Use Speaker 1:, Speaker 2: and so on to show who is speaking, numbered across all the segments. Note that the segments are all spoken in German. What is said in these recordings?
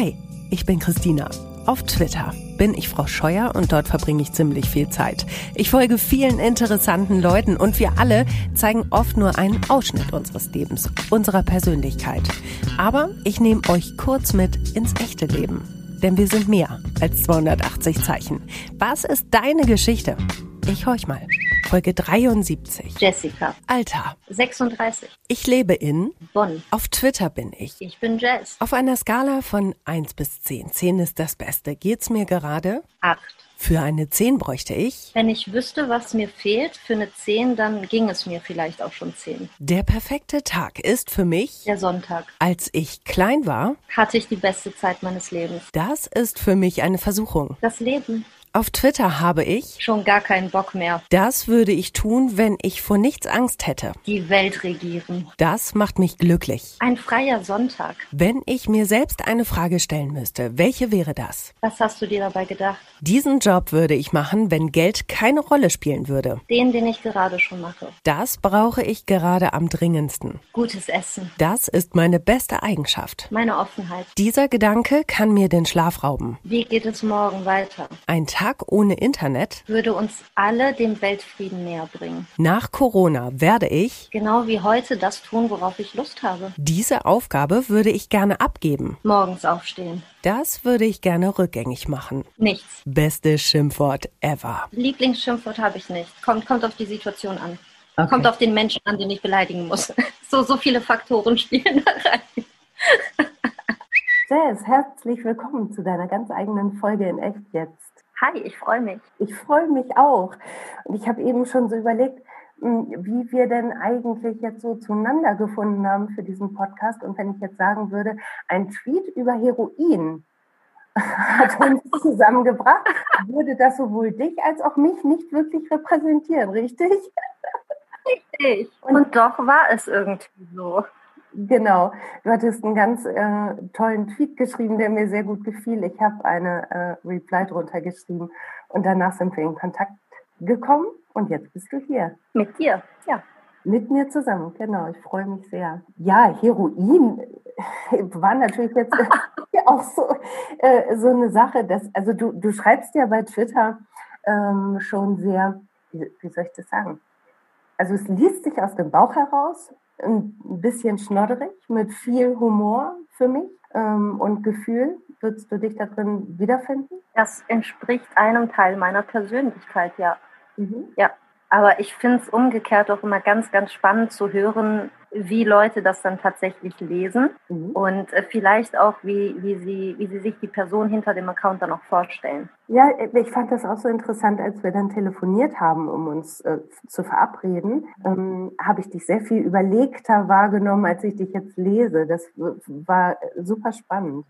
Speaker 1: Hi, ich bin Christina. Auf Twitter bin ich Frau Scheuer und dort verbringe ich ziemlich viel Zeit. Ich folge vielen interessanten Leuten und wir alle zeigen oft nur einen Ausschnitt unseres Lebens, unserer Persönlichkeit. Aber ich nehme euch kurz mit ins echte Leben. Denn wir sind mehr als 280 Zeichen. Was ist deine Geschichte? Ich horch mal. Folge 73.
Speaker 2: Jessica.
Speaker 1: Alter.
Speaker 2: 36.
Speaker 1: Ich lebe in
Speaker 2: Bonn.
Speaker 1: Auf Twitter bin ich.
Speaker 2: Ich bin Jess.
Speaker 1: Auf einer Skala von 1 bis 10. 10 ist das Beste. Geht's mir gerade?
Speaker 2: 8.
Speaker 1: Für eine 10 bräuchte ich.
Speaker 2: Wenn ich wüsste, was mir fehlt für eine 10, dann ging es mir vielleicht auch schon 10.
Speaker 1: Der perfekte Tag ist für mich,
Speaker 2: Der Sonntag.
Speaker 1: als ich klein war.
Speaker 2: Hatte ich die beste Zeit meines Lebens.
Speaker 1: Das ist für mich eine Versuchung.
Speaker 2: Das Leben.
Speaker 1: Auf Twitter habe ich.
Speaker 2: Schon gar keinen Bock mehr.
Speaker 1: Das würde ich tun, wenn ich vor nichts Angst hätte.
Speaker 2: Die Welt regieren.
Speaker 1: Das macht mich glücklich.
Speaker 2: Ein freier Sonntag.
Speaker 1: Wenn ich mir selbst eine Frage stellen müsste, welche wäre das?
Speaker 2: Was hast du dir dabei gedacht?
Speaker 1: Diesen Job würde ich machen, wenn Geld keine Rolle spielen würde.
Speaker 2: Den, den ich gerade schon mache.
Speaker 1: Das brauche ich gerade am dringendsten.
Speaker 2: Gutes Essen.
Speaker 1: Das ist meine beste Eigenschaft.
Speaker 2: Meine Offenheit.
Speaker 1: Dieser Gedanke kann mir den Schlaf rauben.
Speaker 2: Wie geht es morgen weiter?
Speaker 1: Ein Tag ohne Internet?
Speaker 2: Würde uns alle dem Weltfrieden näher bringen.
Speaker 1: Nach Corona werde ich
Speaker 2: Genau wie heute das tun, worauf ich Lust habe.
Speaker 1: diese Aufgabe würde ich gerne abgeben.
Speaker 2: Morgens aufstehen.
Speaker 1: Das würde ich gerne rückgängig machen.
Speaker 2: Nichts.
Speaker 1: Beste Schimpfwort ever.
Speaker 2: Lieblingsschimpfwort habe ich nicht. Kommt, kommt auf die Situation an.
Speaker 1: Okay.
Speaker 2: Kommt auf den Menschen an, den ich beleidigen muss. So, so viele Faktoren spielen da rein.
Speaker 3: Jess, herzlich willkommen zu deiner ganz eigenen Folge in Echt jetzt.
Speaker 2: Hi, ich freue mich.
Speaker 3: Ich freue mich auch. Und ich habe eben schon so überlegt, mh, wie wir denn eigentlich jetzt so zueinander gefunden haben für diesen Podcast. Und wenn ich jetzt sagen würde, ein Tweet über Heroin hat uns zusammengebracht, würde das sowohl dich als auch mich nicht wirklich repräsentieren, richtig?
Speaker 2: Ich. Und doch war es irgendwie so.
Speaker 3: Genau. Du hattest einen ganz äh, tollen Tweet geschrieben, der mir sehr gut gefiel. Ich habe eine äh, Reply drunter geschrieben und danach sind wir in Kontakt gekommen und jetzt bist du hier.
Speaker 2: Mit dir, ja.
Speaker 3: Mit mir zusammen, genau. Ich freue mich sehr. Ja, Heroin äh, war natürlich jetzt auch so, äh, so eine Sache, dass, also du, du schreibst ja bei Twitter ähm, schon sehr, wie, wie soll ich das sagen? Also es liest sich aus dem Bauch heraus, ein bisschen schnodderig, mit viel Humor für mich ähm, und Gefühl. Würdest du dich da drin wiederfinden?
Speaker 2: Das entspricht einem Teil meiner Persönlichkeit, ja.
Speaker 3: Mhm.
Speaker 2: Ja. Aber ich finde es umgekehrt auch immer ganz, ganz spannend zu hören, wie Leute das dann tatsächlich lesen
Speaker 3: Mhm.
Speaker 2: und äh, vielleicht auch, wie, wie, sie, wie sie sich die Person hinter dem Account dann auch vorstellen.
Speaker 3: Ja, ich fand das auch so interessant, als wir dann telefoniert haben, um uns äh, zu verabreden, ähm, habe ich dich sehr viel überlegter wahrgenommen, als ich dich jetzt lese. Das war super spannend.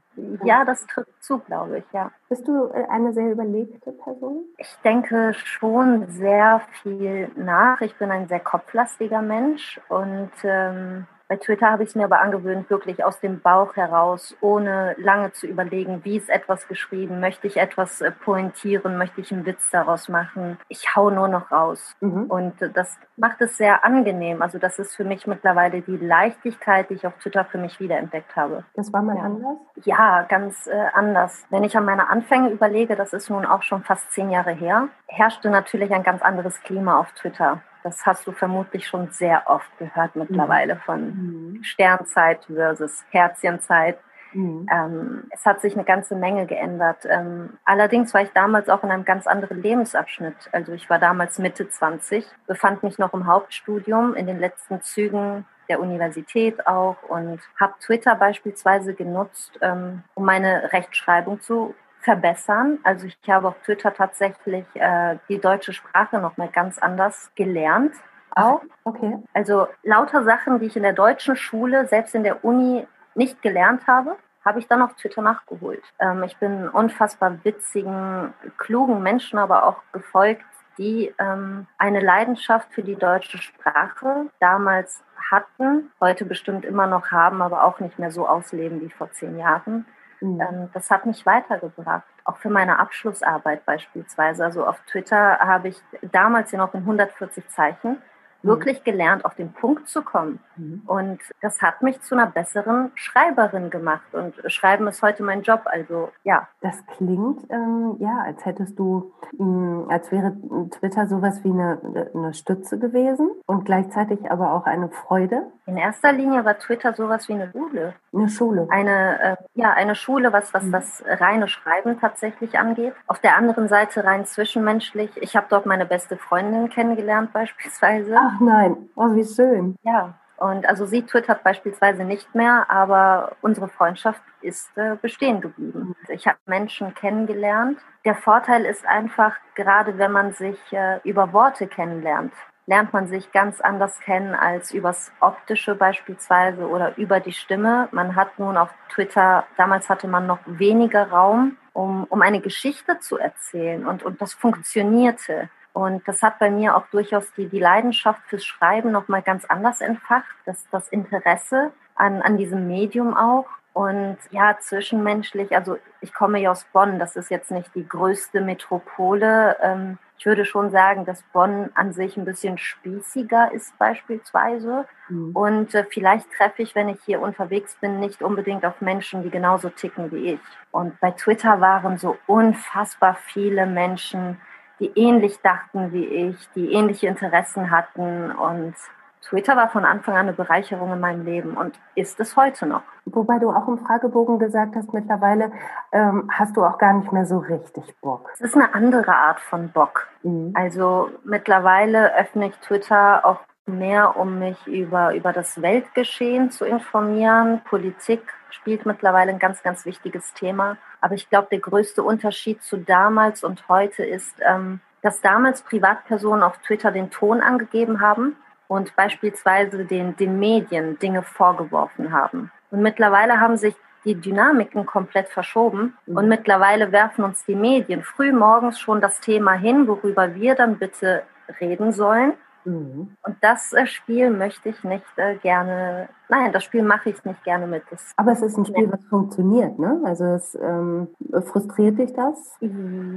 Speaker 2: Ja, das trifft zu, glaube ich, ja.
Speaker 3: Bist du äh, eine sehr überlegte Person?
Speaker 2: Ich denke schon sehr viel nach. Ich bin ein sehr kopflastiger Mensch und ähm, bei Twitter habe ich es mir aber angewöhnt, wirklich aus dem Bauch heraus, ohne lange zu überlegen, wie ist etwas geschrieben, möchte ich etwas äh, pointieren, möchte ich einen Witz daraus machen. Ich hau nur noch raus.
Speaker 3: Mhm.
Speaker 2: Und äh, das macht es sehr angenehm. Also das ist für mich mittlerweile die Leichtigkeit, die ich auf Twitter für mich wiederentdeckt habe.
Speaker 3: Das war mal
Speaker 2: Ja.
Speaker 3: anders?
Speaker 2: Ja, ganz äh, anders. Wenn ich an meine Anfänge überlege, das ist nun auch schon fast zehn Jahre her, herrschte natürlich ein ganz anderes Klima auf Twitter. Das hast du vermutlich schon sehr oft gehört mittlerweile von
Speaker 3: Mhm.
Speaker 2: Sternzeit versus Herzchenzeit.
Speaker 3: Mhm.
Speaker 2: Ähm, es hat sich eine ganze Menge geändert. Ähm, allerdings war ich damals auch in einem ganz anderen Lebensabschnitt. Also ich war damals Mitte 20, befand mich noch im Hauptstudium, in den letzten Zügen der Universität auch und habe Twitter beispielsweise genutzt, ähm, um meine Rechtschreibung zu verbessern. Also ich habe auf Twitter tatsächlich äh, die deutsche Sprache noch mal ganz anders gelernt. Auch.
Speaker 3: Okay.
Speaker 2: Also lauter Sachen, die ich in der deutschen Schule, selbst in der Uni nicht gelernt habe, habe ich dann auf Twitter nachgeholt. Ähm, ich bin unfassbar witzigen, klugen Menschen aber auch gefolgt, die ähm, eine Leidenschaft für die deutsche Sprache damals hatten, heute bestimmt immer noch haben, aber auch nicht mehr so ausleben wie vor zehn Jahren.
Speaker 3: Mhm.
Speaker 2: Ähm, das hat mich weitergebracht, auch für meine Abschlussarbeit beispielsweise. Also auf Twitter habe ich damals ja noch in 140 Zeichen wirklich gelernt, auf den Punkt zu kommen. Mhm. Und das hat mich zu einer besseren Schreiberin gemacht. Und Schreiben ist heute mein Job. Also ja.
Speaker 3: Das klingt ähm, ja, als hättest du, mh, hm, als wäre Twitter sowas wie eine, eine Stütze gewesen und gleichzeitig aber auch eine Freude.
Speaker 2: In erster Linie war Twitter sowas wie eine Schule.
Speaker 3: Eine Schule.
Speaker 2: Eine, äh, ja, eine Schule, was, was mhm. das reine Schreiben tatsächlich angeht. Auf der anderen Seite rein zwischenmenschlich. Ich habe dort meine beste Freundin kennengelernt beispielsweise.
Speaker 3: Ach nein, oh wie schön.
Speaker 2: Ja, und also sie twittert beispielsweise nicht mehr, aber unsere Freundschaft ist äh, bestehen geblieben. Ich habe Menschen kennengelernt. Der Vorteil ist einfach, gerade wenn man sich äh, über Worte kennenlernt, lernt man sich ganz anders kennen als übers Optische beispielsweise oder über die Stimme. Man hat nun auf Twitter, damals hatte man noch weniger Raum, um, um eine Geschichte zu erzählen und, und das funktionierte. Und das hat bei mir auch durchaus die, die Leidenschaft fürs Schreiben nochmal ganz anders entfacht, das, das Interesse an, an diesem Medium auch. Und ja, zwischenmenschlich, also ich komme ja aus Bonn, das ist jetzt nicht die größte Metropole. Ähm, ich würde schon sagen, dass Bonn an sich ein bisschen spießiger ist beispielsweise. Mhm. Und äh, vielleicht treffe ich, wenn ich hier unterwegs bin, nicht unbedingt auf Menschen, die genauso ticken wie ich. Und bei Twitter waren so unfassbar viele Menschen, die ähnlich dachten wie ich, die ähnliche Interessen hatten. Und Twitter war von Anfang an eine Bereicherung in meinem Leben und ist es heute noch.
Speaker 3: Wobei du auch im Fragebogen gesagt hast, mittlerweile ähm, hast du auch gar nicht mehr so richtig Bock.
Speaker 2: Es ist eine andere Art von Bock. Mhm. Also mittlerweile öffne ich Twitter auch mehr, um mich über, über das Weltgeschehen zu informieren. Politik spielt mittlerweile ein ganz, ganz wichtiges Thema. Aber ich glaube, der größte Unterschied zu damals und heute ist, ähm, dass damals Privatpersonen auf Twitter den Ton angegeben haben und beispielsweise den, den Medien Dinge vorgeworfen haben. Und mittlerweile haben sich die Dynamiken komplett verschoben mhm. und mittlerweile werfen uns die Medien früh morgens schon das Thema hin, worüber wir dann bitte reden sollen. Mhm. Und das äh, Spiel möchte ich nicht äh, gerne, nein, das Spiel mache ich nicht gerne mit. Das
Speaker 3: Aber es ist ein Spiel, was funktioniert, ne? Also es ähm, frustriert dich das?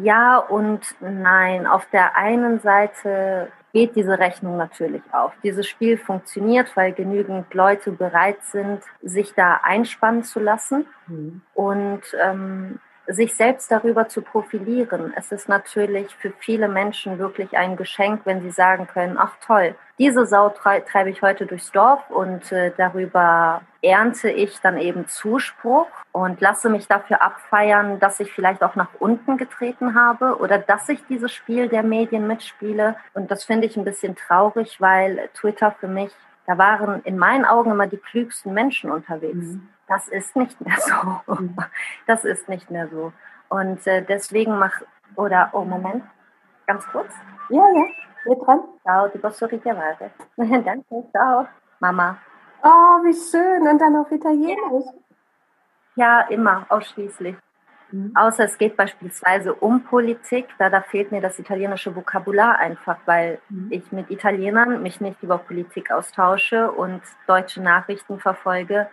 Speaker 2: Ja und nein. Auf der einen Seite geht diese Rechnung natürlich auf. Dieses Spiel funktioniert, weil genügend Leute bereit sind, sich da einspannen zu lassen. Mhm. Und ähm, sich selbst darüber zu profilieren. Es ist natürlich für viele Menschen wirklich ein Geschenk, wenn sie sagen können, ach toll, diese Sau treibe ich heute durchs Dorf und äh, darüber ernte ich dann eben Zuspruch und lasse mich dafür abfeiern, dass ich vielleicht auch nach unten getreten habe oder dass ich dieses Spiel der Medien mitspiele. Und das finde ich ein bisschen traurig, weil Twitter für mich, da waren in meinen Augen immer die klügsten Menschen unterwegs. Mhm das ist nicht mehr so. Mhm. Das ist nicht mehr so. Und äh, deswegen mach, oder, oh Moment, ganz kurz.
Speaker 3: Ja, ja, mit dran.
Speaker 2: Ciao, ti posso richiamare? Danke, ciao, Mama.
Speaker 3: Oh, wie schön. Und dann auf Italienisch.
Speaker 2: Ja, immer, ausschließlich. Mhm. Außer es geht beispielsweise um Politik, da, da fehlt mir das italienische Vokabular einfach, weil mhm. ich mit Italienern mich nicht über Politik austausche und deutsche Nachrichten verfolge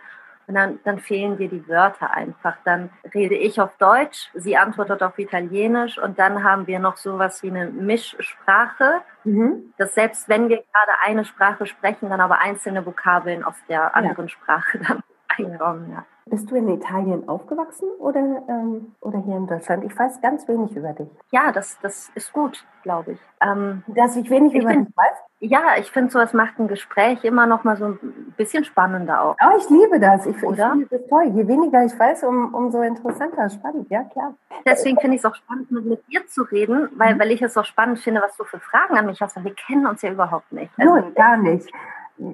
Speaker 2: und dann, dann fehlen dir die Wörter einfach. Dann rede ich auf Deutsch, sie antwortet auf Italienisch und dann haben wir noch sowas wie eine Mischsprache, mhm. dass selbst wenn wir gerade eine Sprache sprechen, dann aber einzelne Vokabeln aus der anderen ja. Sprache dann einkommen. Ja.
Speaker 3: Bist du in Italien aufgewachsen oder, ähm, oder hier in Deutschland? Ich weiß ganz wenig über dich.
Speaker 2: Ja, das, das ist gut, glaube ich.
Speaker 3: Ähm, Dass ich wenig ich über bin, dich weiß?
Speaker 2: Ja, ich finde, so es macht ein Gespräch immer noch mal so ein bisschen spannender auch.
Speaker 3: Oh, ich liebe das. Ich, ich finde das toll. Je weniger ich weiß, um, umso interessanter. Spannend, ja klar.
Speaker 2: Deswegen finde ich es auch spannend, mit, mit, dir zu reden, weil, mhm. weil ich es auch spannend finde, was du für Fragen an mich hast, weil wir kennen uns ja überhaupt nicht.
Speaker 3: Also, gar nicht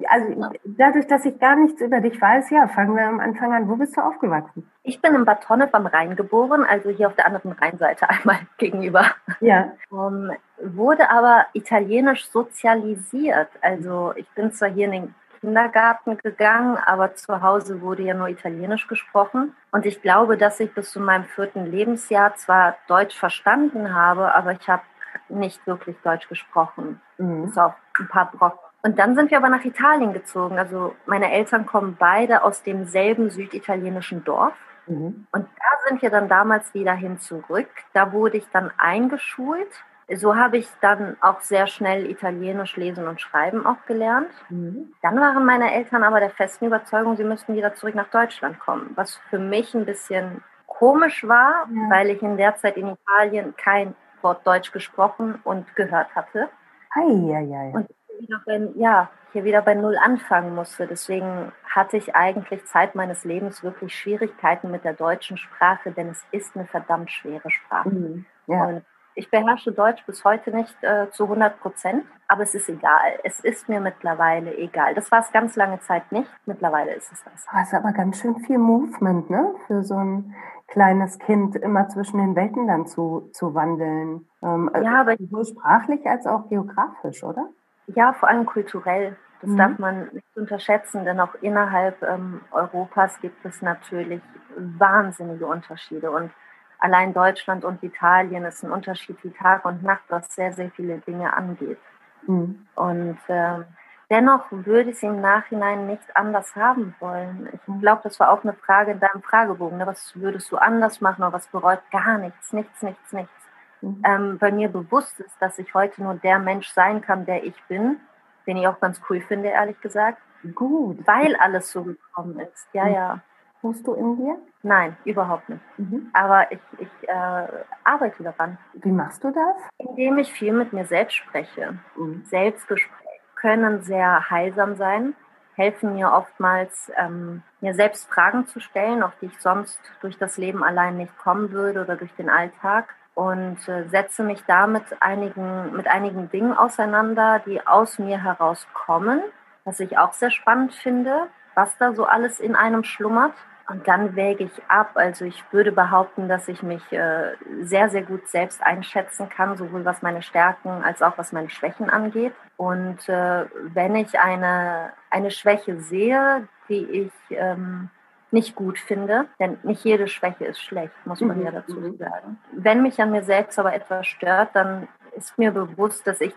Speaker 3: also dadurch, dass ich gar nichts über dich weiß, ja, fangen wir am Anfang an. Wo bist du aufgewachsen?
Speaker 2: Ich bin in Bad Tonne am Rhein geboren, also hier auf der anderen Rheinseite einmal gegenüber.
Speaker 3: Ja.
Speaker 2: Um, wurde aber italienisch sozialisiert. Also ich bin zwar hier in den Kindergarten gegangen, aber zu Hause wurde ja nur Italienisch gesprochen. Und ich glaube, dass ich bis zu meinem vierten Lebensjahr zwar Deutsch verstanden habe, aber ich habe nicht wirklich Deutsch gesprochen. Mhm. Bis auf ein paar Brocken. Und dann sind wir aber nach Italien gezogen. Also meine Eltern kommen beide aus demselben süditalienischen Dorf. Mhm. Und da sind wir dann damals wieder hin zurück. Da wurde ich dann eingeschult so habe ich dann auch sehr schnell Italienisch lesen und schreiben auch gelernt. Mhm. Dann waren meine Eltern aber der festen Überzeugung, sie müssten wieder zurück nach Deutschland kommen, was für mich ein bisschen komisch war, ja. weil ich in der Zeit in Italien kein Wort Deutsch gesprochen und gehört hatte.
Speaker 3: Ei, ei, ei.
Speaker 2: Und wieder bei, ja, hier wieder bei Null anfangen musste. Deswegen hatte ich eigentlich Zeit meines Lebens wirklich Schwierigkeiten mit der deutschen Sprache, denn es ist eine verdammt schwere Sprache. Mhm. Ja. Und ich beherrsche Deutsch bis heute nicht äh, zu 100 Prozent, aber es ist egal. Es ist mir mittlerweile egal. Das war es ganz lange Zeit nicht. Mittlerweile ist es das.
Speaker 3: Das ist aber ganz schön viel Movement, ne? Für so ein kleines Kind immer zwischen den Welten dann zu, zu wandeln. Ähm, äh, ja, aber sowohl sprachlich als auch geografisch, oder?
Speaker 2: Ja, vor allem kulturell. Das mhm. darf man nicht unterschätzen, denn auch innerhalb ähm, Europas gibt es natürlich wahnsinnige Unterschiede. Und allein Deutschland und Italien ist ein Unterschied wie Tag und Nacht, was sehr, sehr viele Dinge angeht. Mhm. Und äh, dennoch würde ich es im Nachhinein nicht anders haben wollen. Ich glaube, das war auch eine Frage in deinem Fragebogen. Ne? Was würdest du anders machen oder was bereut? Gar nichts, nichts, nichts, nichts. Mhm. Ähm, bei mir bewusst ist, dass ich heute nur der Mensch sein kann, der ich bin, den ich auch ganz cool finde, ehrlich gesagt. Gut. Weil alles so gekommen ist. Ja, mhm. ja.
Speaker 3: Ruhst du in dir?
Speaker 2: Nein, überhaupt nicht. Mhm. Aber ich, ich äh, arbeite daran.
Speaker 3: Wie machst du das?
Speaker 2: Indem ich viel mit mir selbst spreche. Mhm. Selbstgespräche können sehr heilsam sein, helfen mir oftmals, ähm, mir selbst Fragen zu stellen, auf die ich sonst durch das Leben allein nicht kommen würde oder durch den Alltag. Und äh, setze mich damit einigen, mit einigen Dingen auseinander, die aus mir herauskommen, was ich auch sehr spannend finde, was da so alles in einem schlummert. Und dann wäge ich ab. Also ich würde behaupten, dass ich mich äh, sehr, sehr gut selbst einschätzen kann, sowohl was meine Stärken als auch was meine Schwächen angeht. Und äh, wenn ich eine, eine Schwäche sehe, die ich ähm, nicht gut finde, denn nicht jede Schwäche ist schlecht, muss man mhm. ja dazu mhm. sagen. Wenn mich an mir selbst aber etwas stört, dann ist mir bewusst, dass ich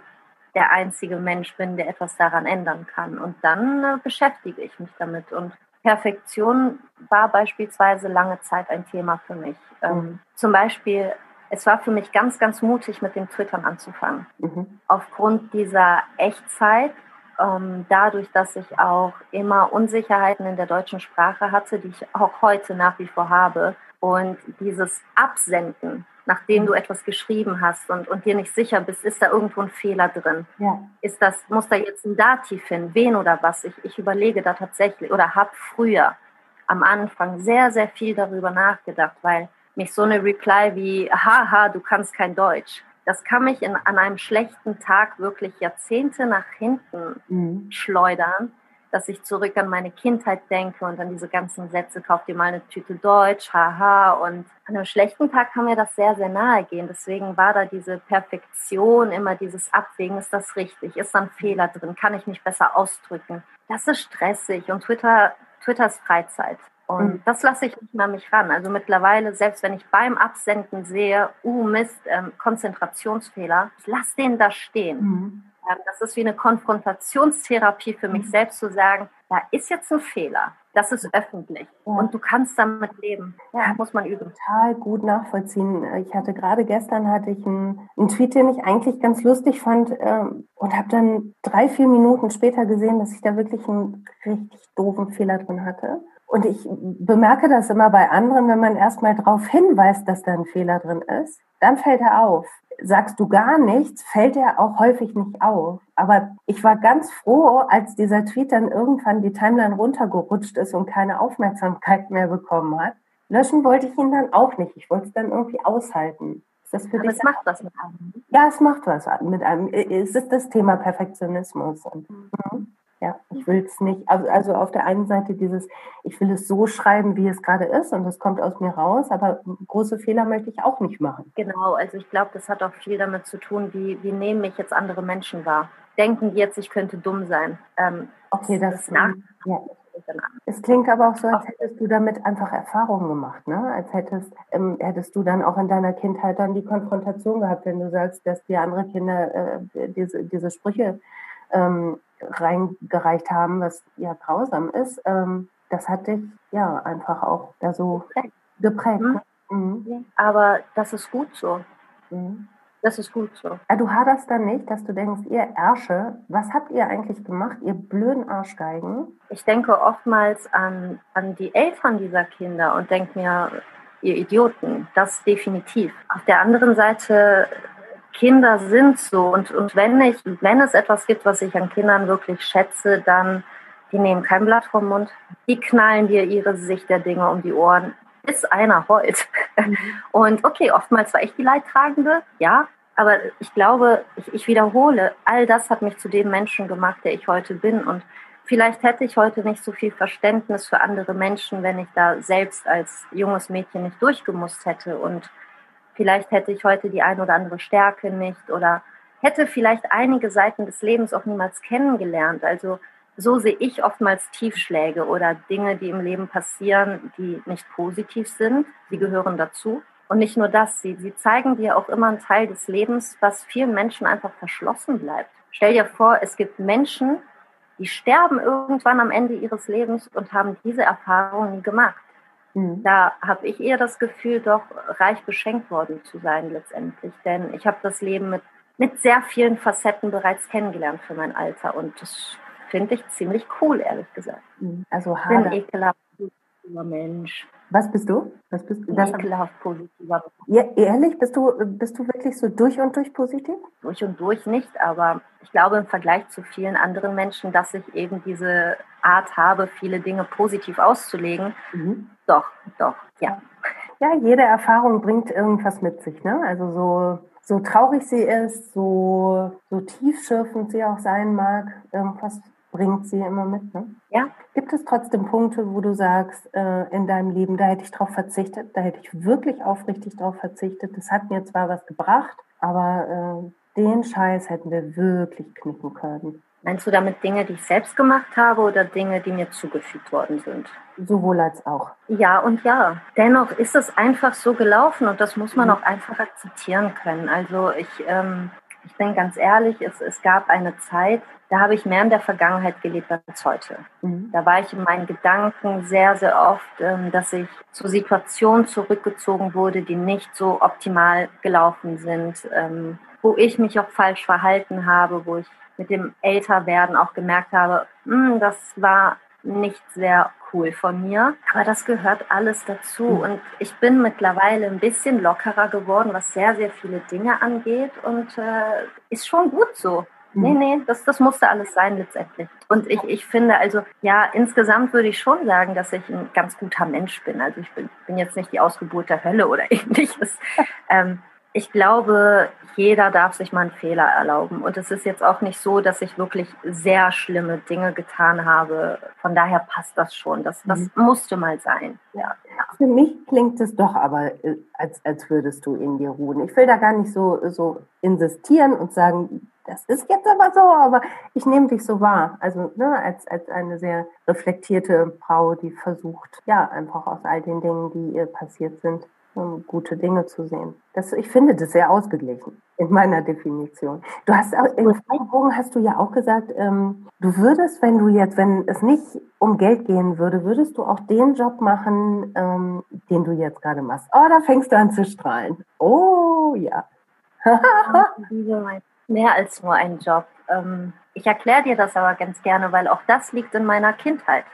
Speaker 2: der einzige Mensch bin, der etwas daran ändern kann. Und dann äh, beschäftige ich mich damit. Und Perfektion war beispielsweise lange Zeit ein Thema für mich. Ähm, mhm. zum Beispiel, es war für mich ganz, ganz mutig, mit dem Twittern anzufangen. Mhm. Aufgrund dieser Echtzeit, ähm, dadurch, dass ich auch immer Unsicherheiten in der deutschen Sprache hatte, die ich auch heute nach wie vor habe. Und dieses Absenden nachdem du etwas geschrieben hast und, und dir nicht sicher bist, ist da irgendwo ein Fehler drin? Ja. Ist das, muss da jetzt ein Dativ hin, wen oder was? Ich, ich überlege da tatsächlich oder habe früher am Anfang sehr, sehr viel darüber nachgedacht, weil mich so eine Reply wie, haha, du kannst kein Deutsch, das kann mich in, an einem schlechten Tag wirklich Jahrzehnte nach hinten mhm. schleudern dass ich zurück an meine Kindheit denke und an diese ganzen Sätze, kauf dir mal eine Tüte Deutsch, haha. Und an einem schlechten Tag kann mir das sehr, sehr nahe gehen. Deswegen war da diese Perfektion, immer dieses Abwägen, ist das richtig? Ist da ein Fehler drin? Kann ich mich besser ausdrücken? Das ist stressig und Twitter, Twitter ist Freizeit. Und mhm. das lasse ich nicht mehr an mich ran. Also mittlerweile, selbst wenn ich beim Absenden sehe, uh, Mist, ähm, Konzentrationsfehler, ich lasse den da stehen. Mhm. Ähm, das ist wie eine Konfrontationstherapie für mich mhm. selbst zu sagen, da ist jetzt ein Fehler. Das ist öffentlich ja. und du kannst damit leben. Ja, muss man üben.
Speaker 3: Total gut nachvollziehen. Ich hatte gerade gestern hatte ich einen, einen Tweet, den ich eigentlich ganz lustig fand äh, und habe dann drei, vier Minuten später gesehen, dass ich da wirklich einen richtig doofen Fehler drin hatte. Und ich bemerke das immer bei anderen, wenn man erstmal darauf hinweist, dass da ein Fehler drin ist, dann fällt er auf sagst du gar nichts, fällt er auch häufig nicht auf. Aber ich war ganz froh, als dieser Tweet dann irgendwann die Timeline runtergerutscht ist und keine Aufmerksamkeit mehr bekommen hat. Löschen wollte ich ihn dann auch nicht. Ich wollte es dann irgendwie aushalten.
Speaker 2: Ist das für Aber dich es macht was mit einem.
Speaker 3: Ja, es macht was mit einem. Es ist das Thema Perfektionismus. Und, mhm. Ja, ich will es nicht, also, also auf der einen Seite dieses, ich will es so schreiben, wie es gerade ist und es kommt aus mir raus, aber große Fehler möchte ich auch nicht machen.
Speaker 2: Genau, also ich glaube, das hat auch viel damit zu tun, wie, wie nehmen mich jetzt andere Menschen wahr. Denken die jetzt, ich könnte dumm sein. Ähm,
Speaker 3: okay, das, das nach. Ja. Es klingt aber auch so, als hättest du damit einfach Erfahrungen gemacht, ne? Als hättest, ähm, hättest du dann auch in deiner Kindheit dann die Konfrontation gehabt, wenn du sagst, dass dir andere Kinder äh, diese, diese Sprüche ähm, reingereicht haben, was ja grausam ist, ähm, das hat dich ja einfach auch da so geprägt.
Speaker 2: Mhm. Ne? Mhm. Aber das ist gut so. Mhm. Das ist gut so.
Speaker 3: Ja, du haderst dann nicht, dass du denkst, ihr Ärsche, was habt ihr eigentlich gemacht, ihr blöden Arschgeigen?
Speaker 2: Ich denke oftmals an, an die Eltern dieser Kinder und denke mir, ihr Idioten, das definitiv. Auf der anderen Seite, Kinder sind so und, und wenn ich, wenn es etwas gibt, was ich an Kindern wirklich schätze, dann die nehmen kein Blatt vom Mund, die knallen dir ihre Sicht der Dinge um die Ohren, bis einer heult. Mhm. Und okay, oftmals war ich die Leidtragende, ja, aber ich glaube, ich, ich wiederhole, all das hat mich zu dem Menschen gemacht, der ich heute bin. Und vielleicht hätte ich heute nicht so viel Verständnis für andere Menschen, wenn ich da selbst als junges Mädchen nicht durchgemusst hätte. Und vielleicht hätte ich heute die ein oder andere Stärke nicht oder hätte vielleicht einige Seiten des Lebens auch niemals kennengelernt. Also so sehe ich oftmals Tiefschläge oder Dinge, die im Leben passieren, die nicht positiv sind. Sie gehören dazu. Und nicht nur das, sie, sie zeigen dir auch immer einen Teil des Lebens, was vielen Menschen einfach verschlossen bleibt. Stell dir vor, es gibt Menschen, die sterben irgendwann am Ende ihres Lebens und haben diese Erfahrung nie gemacht. Mhm. Da habe ich eher das Gefühl, doch reich beschenkt worden zu sein letztendlich. Denn ich habe das Leben mit, mit sehr vielen Facetten bereits kennengelernt für mein Alter. Und das finde ich ziemlich cool, ehrlich gesagt.
Speaker 3: Mhm. Also
Speaker 2: ich bin ekelhaft Mensch.
Speaker 3: Was bist du? Was bist
Speaker 2: du? Ekelhaft positiver.
Speaker 3: Ja, ehrlich, bist du, bist du wirklich so durch und durch positiv?
Speaker 2: Durch und durch nicht, aber ich glaube im Vergleich zu vielen anderen Menschen, dass ich eben diese Art habe, viele Dinge positiv auszulegen. Mhm. Doch, doch, ja.
Speaker 3: Ja, jede Erfahrung bringt irgendwas mit sich, ne? Also so, so traurig sie ist, so, so tiefschürfend sie auch sein mag, irgendwas bringt sie immer mit. Ne?
Speaker 2: Ja.
Speaker 3: Gibt es trotzdem Punkte, wo du sagst, äh, in deinem Leben, da hätte ich drauf verzichtet, da hätte ich wirklich aufrichtig drauf verzichtet. Das hat mir zwar was gebracht, aber äh, den Scheiß hätten wir wirklich knicken können.
Speaker 2: Meinst du damit Dinge, die ich selbst gemacht habe oder Dinge, die mir zugefügt worden sind?
Speaker 3: Sowohl als auch.
Speaker 2: Ja und ja. Dennoch ist es einfach so gelaufen und das muss man mhm. auch einfach akzeptieren können. Also ich ähm, ich bin ganz ehrlich, es, es gab eine Zeit, da habe ich mehr in der Vergangenheit gelebt als heute. Mhm. Da war ich in meinen Gedanken sehr, sehr oft, ähm, dass ich zu Situationen zurückgezogen wurde, die nicht so optimal gelaufen sind, ähm, wo ich mich auch falsch verhalten habe, wo ich mit dem Älterwerden auch gemerkt habe, hm, das war nicht sehr cool von mir. Aber das gehört alles dazu. Und ich bin mittlerweile ein bisschen lockerer geworden, was sehr, sehr viele Dinge angeht. Und äh, ist schon gut so. Mhm. Nee, nee, das, das musste alles sein letztendlich. Und ich, ich finde, also ja, insgesamt würde ich schon sagen, dass ich ein ganz guter Mensch bin. Also ich bin, bin jetzt nicht die Ausgeburt der Hölle oder ähnliches. ähm, ich glaube, jeder darf sich mal einen Fehler erlauben. Und es ist jetzt auch nicht so, dass ich wirklich sehr schlimme Dinge getan habe. Von daher passt das schon. Das, das mhm. musste mal sein. Ja.
Speaker 3: Für mich klingt es doch aber, äh, als, als würdest du in dir ruhen. Ich will da gar nicht so, so insistieren und sagen, das ist jetzt aber so, aber ich nehme dich so wahr. Also ne, als, als eine sehr reflektierte Frau, die versucht, ja, einfach aus all den Dingen, die ihr passiert sind, um gute Dinge zu sehen. Das, ich finde das sehr ausgeglichen in meiner Definition. Du hast auch, im Fragebogen hast du ja auch gesagt, ähm, du würdest, wenn du jetzt, wenn es nicht um Geld gehen würde, würdest du auch den Job machen, ähm, den du jetzt gerade machst. Oh, da fängst du an zu strahlen. Oh, ja.
Speaker 2: Mehr als nur ein Job. Ähm, ich erkläre dir das aber ganz gerne, weil auch das liegt in meiner Kindheit.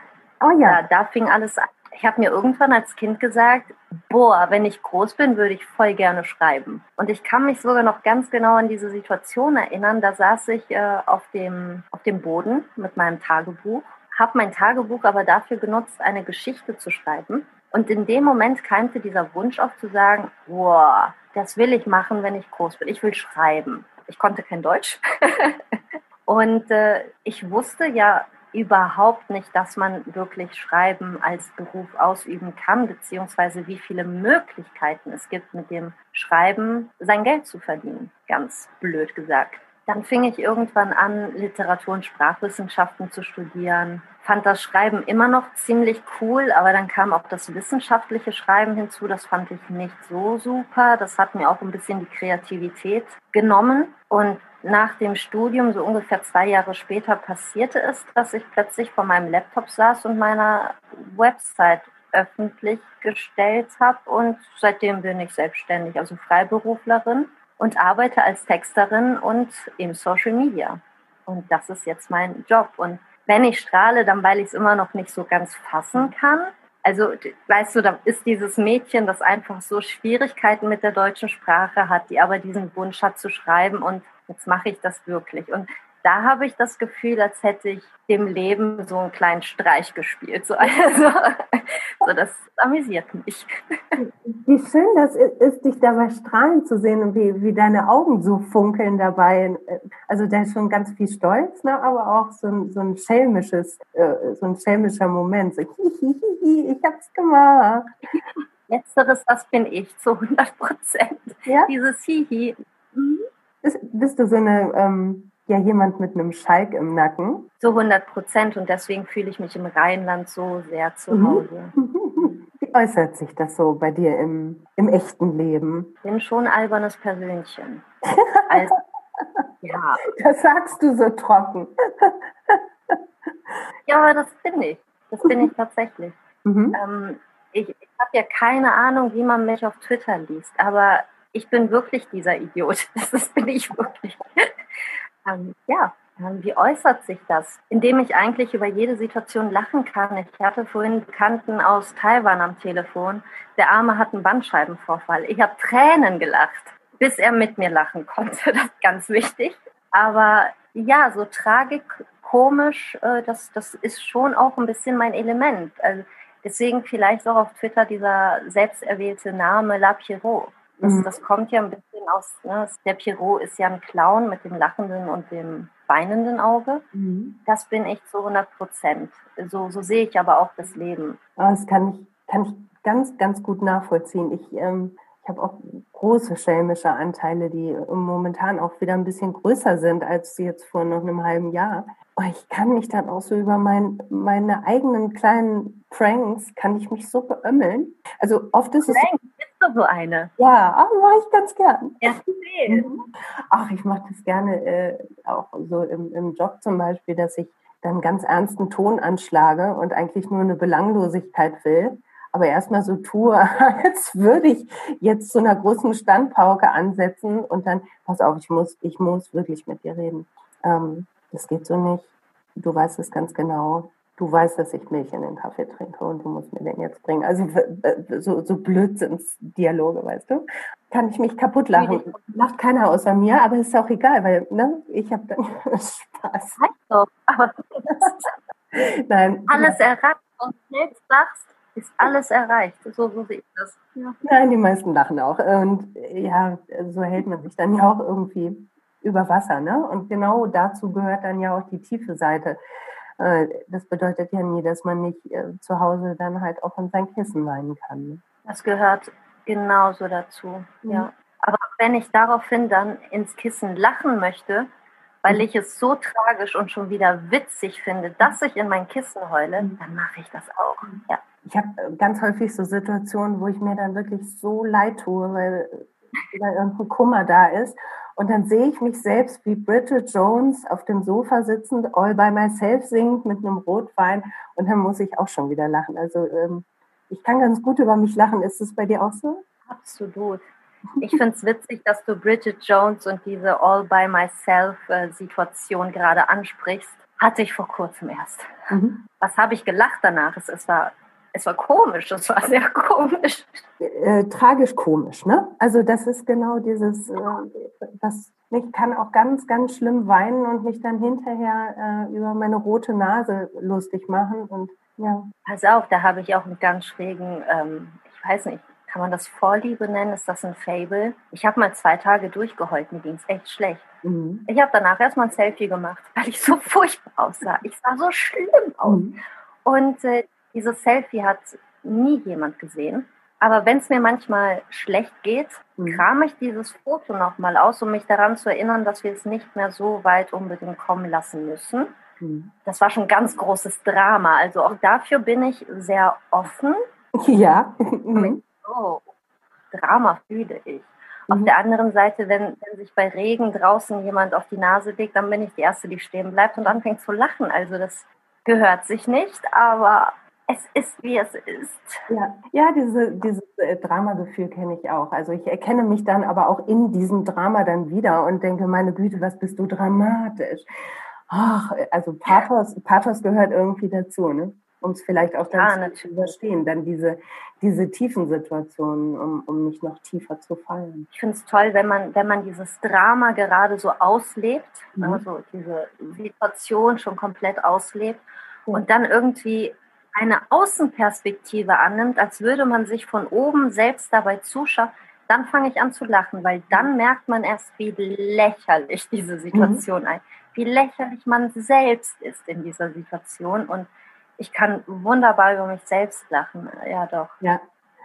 Speaker 2: Oh ja. Da, da fing alles an ich habe mir irgendwann als Kind gesagt, boah, wenn ich groß bin, würde ich voll gerne schreiben. Und ich kann mich sogar noch ganz genau an diese Situation erinnern. Da saß ich äh, auf, dem, auf dem Boden mit meinem Tagebuch, habe mein Tagebuch aber dafür genutzt, eine Geschichte zu schreiben. Und in dem Moment keimte dieser Wunsch auf zu sagen, boah, das will ich machen, wenn ich groß bin. Ich will schreiben. Ich konnte kein Deutsch. Und äh, ich wusste ja überhaupt nicht, dass man wirklich Schreiben als Beruf ausüben kann, beziehungsweise wie viele Möglichkeiten es gibt, mit dem Schreiben sein Geld zu verdienen. Ganz blöd gesagt. Dann fing ich irgendwann an, Literatur- und Sprachwissenschaften zu studieren. Fand das Schreiben immer noch ziemlich cool, aber dann kam auch das wissenschaftliche Schreiben hinzu. Das fand ich nicht so super. Das hat mir auch ein bisschen die Kreativität genommen. Und nach dem Studium, so ungefähr zwei Jahre später, passierte es, dass ich plötzlich vor meinem Laptop saß und meine Website öffentlich gestellt habe. Und seitdem bin ich selbstständig, also Freiberuflerin. und arbeite als Texterin und im Social Media. Und das ist jetzt mein Job. Und wenn ich strahle, dann weil ich es immer noch nicht so ganz fassen kann. Also, weißt du, da ist dieses Mädchen, das einfach so Schwierigkeiten mit der deutschen Sprache hat, die aber diesen Wunsch hat zu schreiben und jetzt mache ich das wirklich. Und da habe ich das Gefühl, als hätte ich dem Leben so einen kleinen Streich gespielt. So, also, so das amüsiert mich.
Speaker 3: Wie schön das ist, dich dabei strahlen zu sehen und wie, wie deine Augen so funkeln dabei. Also da ist schon ganz viel Stolz, ne? aber auch so ein, so ein schelmisches, äh, so ein schelmischer Moment. So, ich hab's gemacht.
Speaker 2: Letzteres, das bin ich zu 100 Prozent. Ja? Dieses Hihi.
Speaker 3: Mhm. Bist, bist, du so eine ähm, ja jemand mit einem Schalk im Nacken.
Speaker 2: Zu 100 Prozent und deswegen fühle ich mich im Rheinland so sehr zu mhm. Hause.
Speaker 3: Wie äußert sich das so bei dir im, im echten Leben?
Speaker 2: Ich bin schon ein albernes Persönchen. also,
Speaker 3: ja. Das sagst du so trocken.
Speaker 2: ja, aber das bin ich. Das bin ich tatsächlich. Mhm. Ähm, ich, ich habe ja keine Ahnung, wie man mich auf Twitter liest, aber ich bin wirklich dieser Idiot. Das bin ich wirklich. Ähm, ja, ähm, wie äußert sich das? Indem ich eigentlich über jede Situation lachen kann. Ich hatte vorhin einen Bekannten aus Taiwan am Telefon. Der Arme hat einen Bandscheibenvorfall. Ich habe Tränen gelacht, bis er mit mir lachen konnte. Das ist ganz wichtig. Aber ja, so tragik, komisch, äh, das, das ist schon auch ein bisschen mein Element. Also deswegen vielleicht auch auf Twitter dieser selbsterwählte Name La Pierrot. Das, mhm. das kommt ja ein bisschen aus, ne? der Pierrot ist ja ein Clown mit dem lachenden und dem weinenden Auge. Mhm. Das bin ich zu 100 Prozent. So, so sehe ich aber auch das Leben.
Speaker 3: Das kann ich, kann ich ganz, ganz gut nachvollziehen. Ich, ähm, ich habe auch große schelmische Anteile, die momentan auch wieder ein bisschen größer sind als jetzt vor noch einem halben Jahr. Oh, ich kann mich dann auch so über mein, meine eigenen kleinen Pranks, kann ich mich so beömmeln. Also oft ist Prank, es...
Speaker 2: Du so eine?
Speaker 3: Ja, aber ah, mache ich ganz gern.
Speaker 2: Erzähl.
Speaker 3: Mhm. Ach, ich mache das gerne äh, auch so im, im Job zum Beispiel, dass ich dann ganz ernsten Ton anschlage und eigentlich nur eine Belanglosigkeit will aber erstmal so tue, als würde ich jetzt zu einer großen Standpauke ansetzen und dann, pass auf, ich muss, ich muss wirklich mit dir reden. Ähm, das geht so nicht. Du weißt es ganz genau. Du weißt, dass ich Milch in den Kaffee trinke und du musst mir den jetzt bringen. Also so, so Blödsinnsdialoge, weißt du? Kann ich mich kaputt lachen. Lacht keiner außer mir, aber ist auch egal, weil ne, ich habe dann Spaß.
Speaker 2: Aber Nein. Alles erreicht und selbst sagst, ist alles erreicht. So, so sehe ich das.
Speaker 3: Ja. Nein, die meisten lachen auch. Und ja, so hält man sich dann ja auch irgendwie über Wasser. Ne? Und genau dazu gehört dann ja auch die tiefe Seite. Äh, das bedeutet ja nie, dass man nicht äh, zu Hause dann halt auch in sein Kissen weinen kann. Ne?
Speaker 2: Das gehört genauso dazu, mhm. ja. Aber wenn ich daraufhin dann ins Kissen lachen möchte, weil mhm. ich es so tragisch und schon wieder witzig finde, dass ich in mein Kissen heule, mhm. dann mache ich das auch. Ja.
Speaker 3: Ich habe äh, ganz häufig so Situationen, wo ich mir dann wirklich so leid tue, weil wieder irgendein Kummer da ist. Und dann sehe ich mich selbst wie Bridget Jones auf dem Sofa sitzend, all by myself singend mit einem Rotwein. Und dann muss ich auch schon wieder lachen. Also ähm, ich kann ganz gut über mich lachen. Ist es bei dir auch so?
Speaker 2: Absolut. Ich finde es witzig, dass du Bridget Jones und diese All by myself äh, Situation gerade ansprichst. Hatte ich vor kurzem erst. Mhm. Was habe ich gelacht danach? Es, es war es war komisch, es war sehr komisch.
Speaker 3: Äh, tragisch komisch, ne? Also das ist genau dieses, äh, das, ich kann auch ganz, ganz schlimm weinen und mich dann hinterher äh, über meine rote Nase lustig machen und ja.
Speaker 2: Pass auf, da habe ich auch einen ganz schrägen, ähm, ich weiß nicht, kann man das Vorliebe nennen? Ist das ein Fable? Ich habe mal zwei Tage durchgeheult, mir ging es echt schlecht. Mhm. Ich habe danach erstmal ein Selfie gemacht, weil ich so furchtbar aussah. Ich sah so schlimm aus. Mhm. Und äh, dieses Selfie hat nie jemand gesehen. Aber wenn es mir manchmal schlecht geht, mhm. kram ich dieses Foto nochmal aus, um mich daran zu erinnern, dass wir es nicht mehr so weit unbedingt kommen lassen müssen. Mhm. Das war schon ein ganz großes Drama. Also auch dafür bin ich sehr offen.
Speaker 3: Ja.
Speaker 2: Mhm. Oh, Drama fühle ich. Auf mhm. der anderen Seite, wenn, wenn sich bei Regen draußen jemand auf die Nase legt, dann bin ich die Erste, die stehen bleibt und anfängt zu lachen. Also das gehört sich nicht, aber es ist, wie es ist.
Speaker 3: Ja, ja diese, dieses äh, Dramagefühl kenne ich auch. Also ich erkenne mich dann aber auch in diesem Drama dann wieder und denke, meine Güte, was bist du dramatisch. Ach, also Pathos, Pathos gehört irgendwie dazu, ne? um es vielleicht auch dann ja, zu überstehen, dann diese, diese tiefen Situationen, um, um nicht noch tiefer zu fallen.
Speaker 2: Ich finde es toll, wenn man, wenn man dieses Drama gerade so auslebt, mhm. also diese Situation schon komplett auslebt und dann irgendwie eine Außenperspektive annimmt, als würde man sich von oben selbst dabei zuschauen, dann fange ich an zu lachen, weil dann merkt man erst, wie lächerlich diese Situation mhm. ist, wie lächerlich man selbst ist in dieser Situation. Und ich kann wunderbar über mich selbst lachen. Ja, doch. Ja.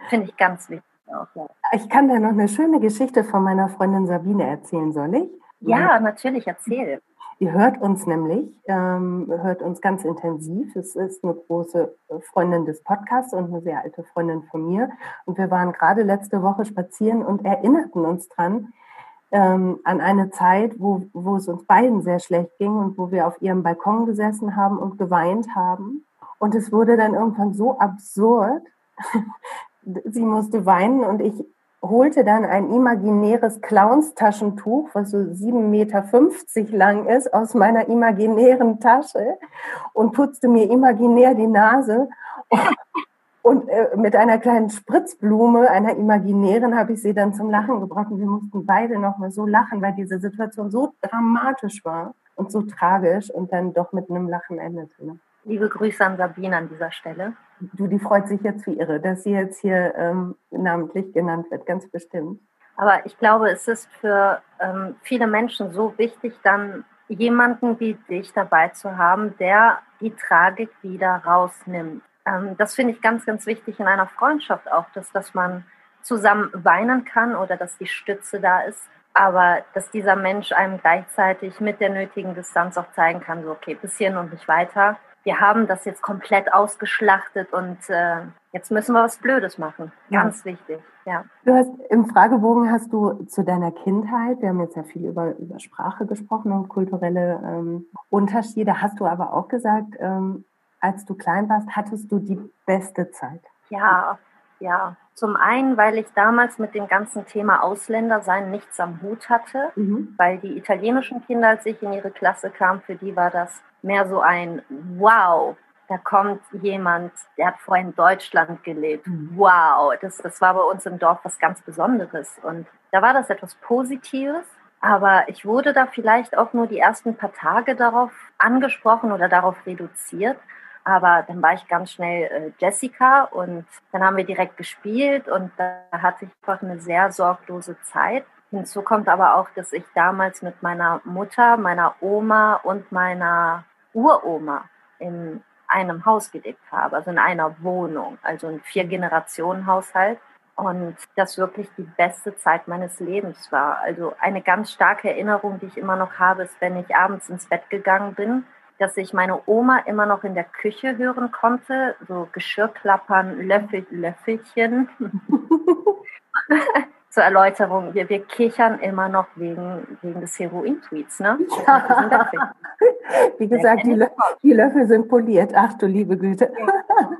Speaker 2: Finde ich ganz wichtig auch. Ja.
Speaker 3: Ich kann da noch eine schöne Geschichte von meiner Freundin Sabine erzählen, soll ich?
Speaker 2: Ja, natürlich, erzähl.
Speaker 3: Ihr hört uns nämlich, ähm, hört uns ganz intensiv. Es ist eine große Freundin des Podcasts und eine sehr alte Freundin von mir. Und wir waren gerade letzte Woche spazieren und erinnerten uns dran, ähm, an eine Zeit, wo, wo es uns beiden sehr schlecht ging und wo wir auf ihrem Balkon gesessen haben und geweint haben. Und es wurde dann irgendwann so absurd. Sie musste weinen und ich holte dann ein imaginäres Clownstaschentuch, was so 7,50 Meter lang ist, aus meiner imaginären Tasche und putzte mir imaginär die Nase. Und, äh, mit einer kleinen Spritzblume, einer imaginären, habe ich sie dann zum Lachen gebracht. Und wir mussten beide nochmal so lachen, weil diese Situation so dramatisch war und so tragisch und dann doch mit einem Lachen endete.
Speaker 2: Liebe Grüße an Sabine an dieser Stelle.
Speaker 3: Du, die freut sich jetzt wie irre, dass sie jetzt hier ähm, namentlich genannt wird, ganz bestimmt.
Speaker 2: Aber ich glaube, es ist für ähm, viele Menschen so wichtig, dann jemanden wie dich dabei zu haben, der die Tragik wieder rausnimmt. Ähm, das finde ich ganz, ganz wichtig in einer Freundschaft auch, dass, dass man zusammen weinen kann oder dass die Stütze da ist. Aber dass dieser Mensch einem gleichzeitig mit der nötigen Distanz auch zeigen kann, so okay, bis hierhin und nicht weiter wir haben das jetzt komplett ausgeschlachtet und äh, jetzt müssen wir was Blödes machen. Ganz ja. wichtig, ja.
Speaker 3: Du hast im Fragebogen hast du zu deiner Kindheit, wir haben jetzt ja viel über, über Sprache gesprochen und kulturelle ähm, Unterschiede, hast du aber auch gesagt, ähm, als du klein warst, hattest du die beste Zeit.
Speaker 2: Ja, ja. Zum einen, weil ich damals mit dem ganzen Thema Ausländersein nichts am Hut hatte, mhm. weil die italienischen Kinder, als ich in ihre Klasse kam, für die war das mehr so ein Wow, da kommt jemand, der hat vorher in Deutschland gelebt. Mhm. Wow, das, das war bei uns im Dorf was ganz Besonderes. Und da war das etwas Positives. Aber ich wurde da vielleicht auch nur die ersten paar Tage darauf angesprochen oder darauf reduziert. Aber dann war ich ganz schnell äh, Jessica und dann haben wir direkt gespielt und da hatte ich einfach eine sehr sorglose Zeit. Hinzu kommt aber auch, dass ich damals mit meiner Mutter, meiner Oma und meiner Uroma in einem Haus gelebt habe, also in einer Wohnung, also ein Vier-Generationen-Haushalt. Und das wirklich die beste Zeit meines Lebens war. Also eine ganz starke Erinnerung, die ich immer noch habe, ist, wenn ich abends ins Bett gegangen bin dass ich meine Oma immer noch in der Küche hören konnte, so Geschirrklappern, Löffel, Löffelchen. Zur Erläuterung, wir, wir kichern immer noch wegen, wegen des Heroin-Tweets, ne? Ja.
Speaker 3: Wie gesagt, die, Lö die, Löffel sind poliert. Ach du liebe Güte.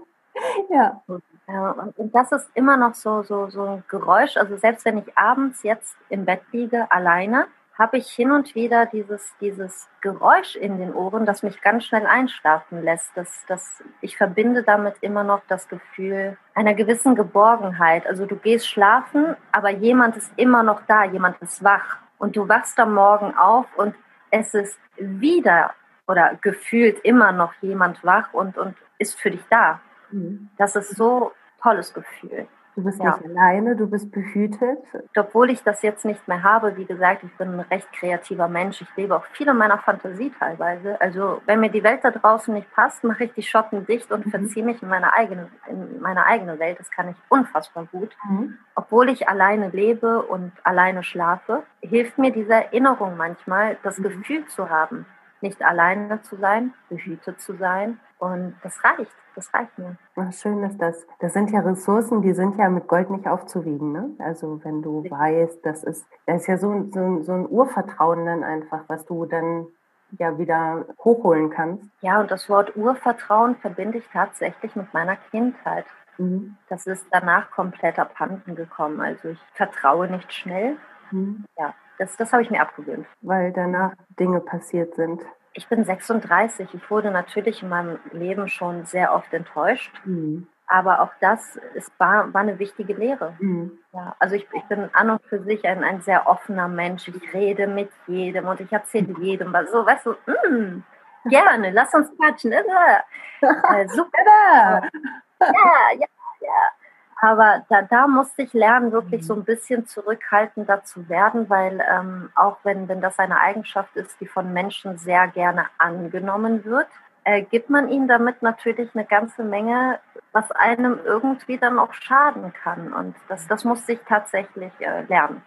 Speaker 2: ja. ja. Und das ist immer noch so, so, so ein Geräusch. Also selbst wenn ich abends jetzt im Bett liege, alleine, habe ich hin und wieder dieses, dieses Geräusch in den Ohren, das mich ganz schnell einschlafen lässt. Das, das, ich verbinde damit immer noch das Gefühl einer gewissen Geborgenheit. Also du gehst schlafen, aber jemand ist immer noch da, jemand ist wach. Und du wachst am Morgen auf und es ist wieder oder gefühlt immer noch jemand wach und, und ist für dich da. Mhm. Das ist so tolles Gefühl.
Speaker 3: Du bist ja. nicht alleine, du bist behütet.
Speaker 2: Obwohl ich das jetzt nicht mehr habe, wie gesagt, ich bin ein recht kreativer Mensch. Ich lebe auch viel in meiner Fantasie teilweise. Also wenn mir die Welt da draußen nicht passt, mache ich die Schotten dicht und mhm. verziehe mich in meine eigene, in meine eigene Welt. Das kann ich unfassbar gut. Mhm. Obwohl ich alleine lebe und alleine schlafe, hilft mir diese Erinnerung manchmal, das mhm. Gefühl zu haben, nicht alleine zu sein, behütet zu sein. Und das reicht, das reicht mir.
Speaker 3: Schön ist das. Das sind ja Ressourcen, die sind ja mit Gold nicht aufzuwiegen. Ne? Also wenn du weißt, das ist, das ist ja so, so, so ein Urvertrauen dann einfach, was du dann ja wieder hochholen kannst.
Speaker 2: Ja, und das Wort Urvertrauen verbinde ich tatsächlich mit meiner Kindheit. Mhm. Das ist danach komplett abhanden gekommen. Also ich vertraue nicht schnell. Mhm. Ja, das, das habe ich mir abgewöhnt.
Speaker 3: Weil danach Dinge passiert sind.
Speaker 2: Ich bin 36. Ich wurde natürlich in meinem Leben schon sehr oft enttäuscht. Mhm. Aber auch das ist, war, war eine wichtige Lehre. Mhm. Ja, also ich, ich bin an und für sich ein, ein sehr offener Mensch. Ich rede mit jedem und ich erzähle jedem was. So, weißt du, mh, mm, gerne, lass uns quatschen. Äh, super. ja, ja, ja. Aber da, da musste ich lernen, wirklich mhm. so ein bisschen zurückhaltender zu werden, weil ähm, auch wenn, wenn das eine Eigenschaft ist, die von Menschen sehr gerne angenommen wird, äh, gibt man ihnen damit natürlich eine ganze Menge, was einem irgendwie dann auch schaden kann. Und das, das musste ich tatsächlich äh, lernen.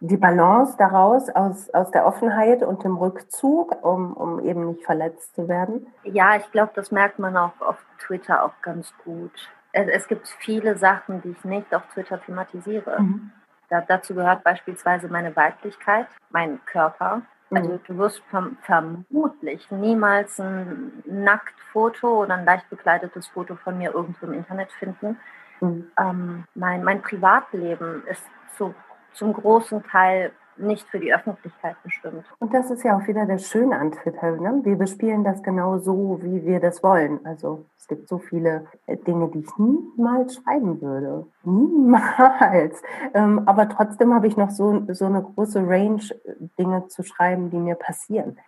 Speaker 3: Die Balance daraus aus, aus der Offenheit und dem Rückzug, um, um eben nicht verletzt zu werden?
Speaker 2: Ja, ich glaube, das merkt man auch auf Twitter auch ganz gut es, es, gibt viele Sachen, die ich nicht auf Twitter thematisiere. Mhm. Da, dazu gehört beispielsweise meine Weiblichkeit, mein Körper. Also mhm. du wirst verm vermutlich niemals ein Nacktfoto oder ein leicht bekleidetes Foto von mir irgendwo im Internet finden. Mhm. Ähm, mein, mein Privatleben ist zu, zum großen Teil nicht für die Öffentlichkeit bestimmt.
Speaker 3: Und das ist ja auch wieder das Schöne an Twitter. Ne? Wir bespielen das genau so, wie wir das wollen. Also es gibt so viele äh, Dinge, die ich niemals schreiben würde. Niemals. Ähm, aber trotzdem habe ich noch so, so eine große Range, äh, Dinge zu schreiben, die mir passieren.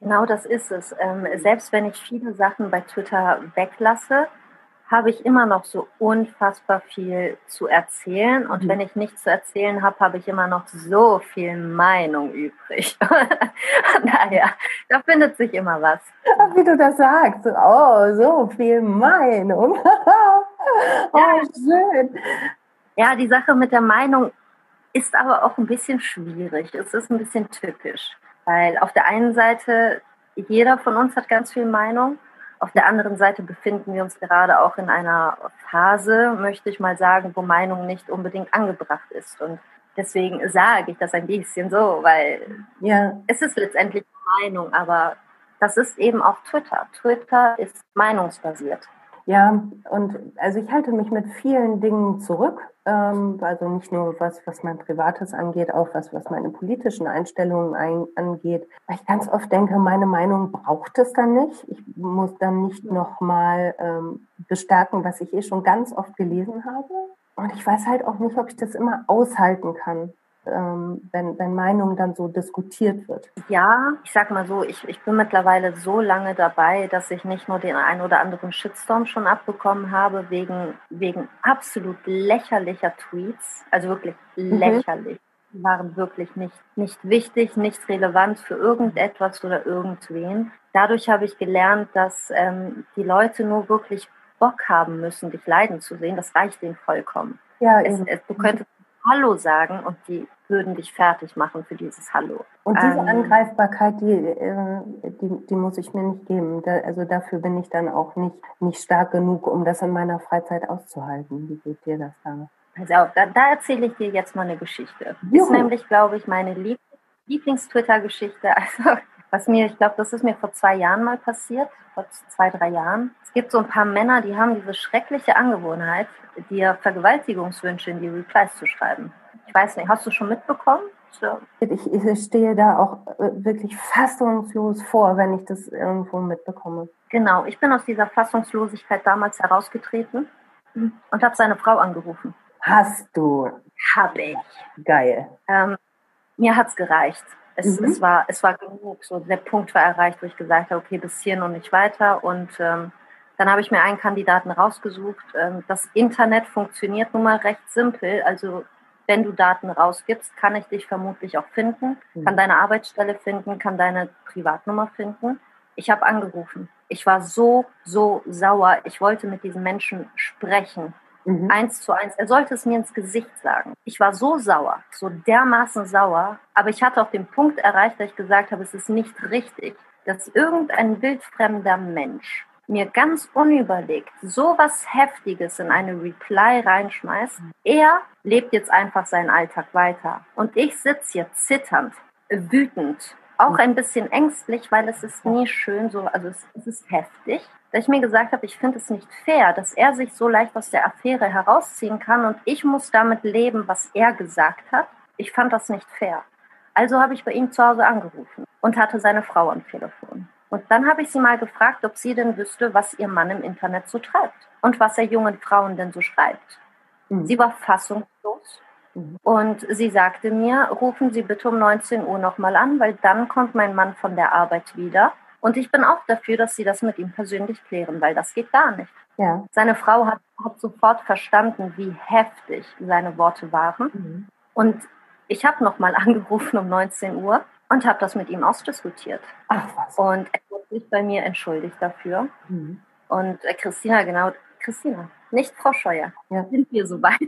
Speaker 2: Genau das ist es. Ähm, selbst wenn ich viele Sachen bei Twitter weglasse, habe ich immer noch so unfassbar viel zu erzählen. Und mhm. wenn ich nichts zu erzählen habe, habe ich immer noch so viel Meinung übrig. naja, da findet sich immer was.
Speaker 3: Wie du das sagst. Oh, so viel Meinung. oh, ja. schön.
Speaker 2: Ja, die Sache mit der Meinung ist aber auch ein bisschen schwierig. Es ist ein bisschen typisch. Weil auf der einen Seite, jeder von uns hat ganz viel Meinung. Auf der anderen Seite befinden wir uns gerade auch in einer Phase, möchte ich mal sagen, wo Meinung nicht unbedingt angebracht ist. Und deswegen sage ich das ein bisschen so, weil ja. es ist letztendlich Meinung, aber das ist eben auch Twitter. Twitter ist meinungsbasiert.
Speaker 3: Ja, und also ich halte mich mit vielen Dingen zurück. Ähm, also nicht nur was, was mein Privates angeht, auch was, was meine politischen Einstellungen ein, angeht. Weil ich ganz oft denke, meine Meinung braucht es dann nicht. Ich muss dann nicht nochmal ähm, bestärken, was ich eh schon ganz oft gelesen habe. Und ich weiß halt auch nicht, ob ich das immer aushalten kann ähm, wenn, wenn Meinung dann so diskutiert wird?
Speaker 2: Ja, ich sag mal so, ich, ich bin mittlerweile so lange dabei, dass ich nicht nur den einen oder anderen Shitstorm schon abbekommen habe, wegen, wegen absolut lächerlicher Tweets, also wirklich mhm. lächerlich. Die waren wirklich nicht, nicht wichtig, nicht relevant für irgendetwas oder irgendwen. Dadurch habe ich gelernt, dass ähm, die Leute nur wirklich Bock haben müssen, dich leiden zu sehen. Das reicht ihnen vollkommen. Ja, es, es, du könntest Hallo sagen und die würden dich fertig machen für dieses Hallo.
Speaker 3: Und diese ähm, Angreifbarkeit, die, äh, die, die muss ich mir nicht geben. Da, also dafür bin ich dann auch nicht, nicht stark genug, um das in meiner Freizeit auszuhalten. Wie geht dir das da?
Speaker 2: Also da, da erzähle ich dir jetzt mal eine Geschichte. Juhu. Ist nämlich, glaube ich, meine Lieblings-Twitter-Geschichte. Also was mir, ich glaube, das ist mir vor zwei Jahren mal passiert, vor zwei, drei Jahren. Es gibt so ein paar Männer, die haben diese schreckliche Angewohnheit, dir Vergewaltigungswünsche in die Replies zu schreiben. Ich weiß nicht, hast du schon mitbekommen?
Speaker 3: So. Ich, ich stehe da auch äh, wirklich fassungslos vor, wenn ich das irgendwo mitbekomme.
Speaker 2: Genau, ich bin aus dieser Fassungslosigkeit damals herausgetreten und habe seine Frau angerufen.
Speaker 3: Hast du?
Speaker 2: Habe ich.
Speaker 3: Geil.
Speaker 2: Ähm, mir es gereicht. Es, mhm. es, war, es war genug. So, der Punkt war erreicht, wo ich gesagt habe, okay, bis hierhin und nicht weiter. Und ähm, dann habe ich mir einen Kandidaten rausgesucht. Ähm, das Internet funktioniert nun mal recht simpel. Also wenn du Daten rausgibst, kann ich dich vermutlich auch finden, mhm. kann deine Arbeitsstelle finden, kann deine Privatnummer finden. Ich habe angerufen. Ich war so, so sauer. Ich wollte mit diesen Menschen sprechen. Mhm. Eins zu eins. Er sollte es mir ins Gesicht sagen. Ich war so sauer, so dermaßen sauer. Aber ich hatte auch den Punkt erreicht, dass ich gesagt habe, es ist nicht richtig, dass irgendein wildfremder Mensch mir ganz unüberlegt so was Heftiges in eine Reply reinschmeißt. Er lebt jetzt einfach seinen Alltag weiter. Und ich sitze hier zitternd, wütend, auch ein bisschen ängstlich, weil es ist nie schön so, also es, es ist heftig, dass ich mir gesagt habe, ich finde es nicht fair, dass er sich so leicht aus der Affäre herausziehen kann und ich muss damit leben, was er gesagt hat. Ich fand das nicht fair. Also habe ich bei ihm zu Hause angerufen und hatte seine Frau am Telefon. Und dann habe ich sie mal gefragt, ob sie denn wüsste, was ihr Mann im Internet so treibt und was er jungen Frauen denn so schreibt. Mhm. Sie war fassungslos mhm. und sie sagte mir, rufen Sie bitte um 19 Uhr nochmal an, weil dann kommt mein Mann von der Arbeit wieder. Und ich bin auch dafür, dass Sie das mit ihm persönlich klären, weil das geht gar nicht. Ja. Seine Frau hat, hat sofort verstanden, wie heftig seine Worte waren. Mhm. Und ich habe nochmal angerufen um 19 Uhr und habe das mit ihm ausdiskutiert. Ach was. Und er hat sich bei mir entschuldigt dafür. Mhm. Und äh, Christina, genau, Christina, nicht Frau Scheuer. Ja. Sind wir soweit?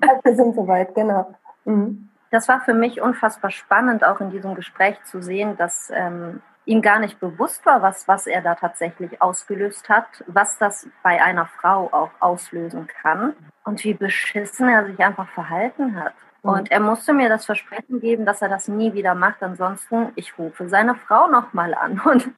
Speaker 3: Ja, wir sind soweit, genau. Mhm.
Speaker 2: Das war für mich unfassbar spannend, auch in diesem Gespräch zu sehen, dass ähm, ihm gar nicht bewusst war, was, was er da tatsächlich ausgelöst hat, was das bei einer Frau auch auslösen kann und wie beschissen er sich einfach verhalten hat. Mhm. Und er musste mir das Versprechen geben, dass er das nie wieder macht. Ansonsten, ich rufe seine Frau nochmal an. Und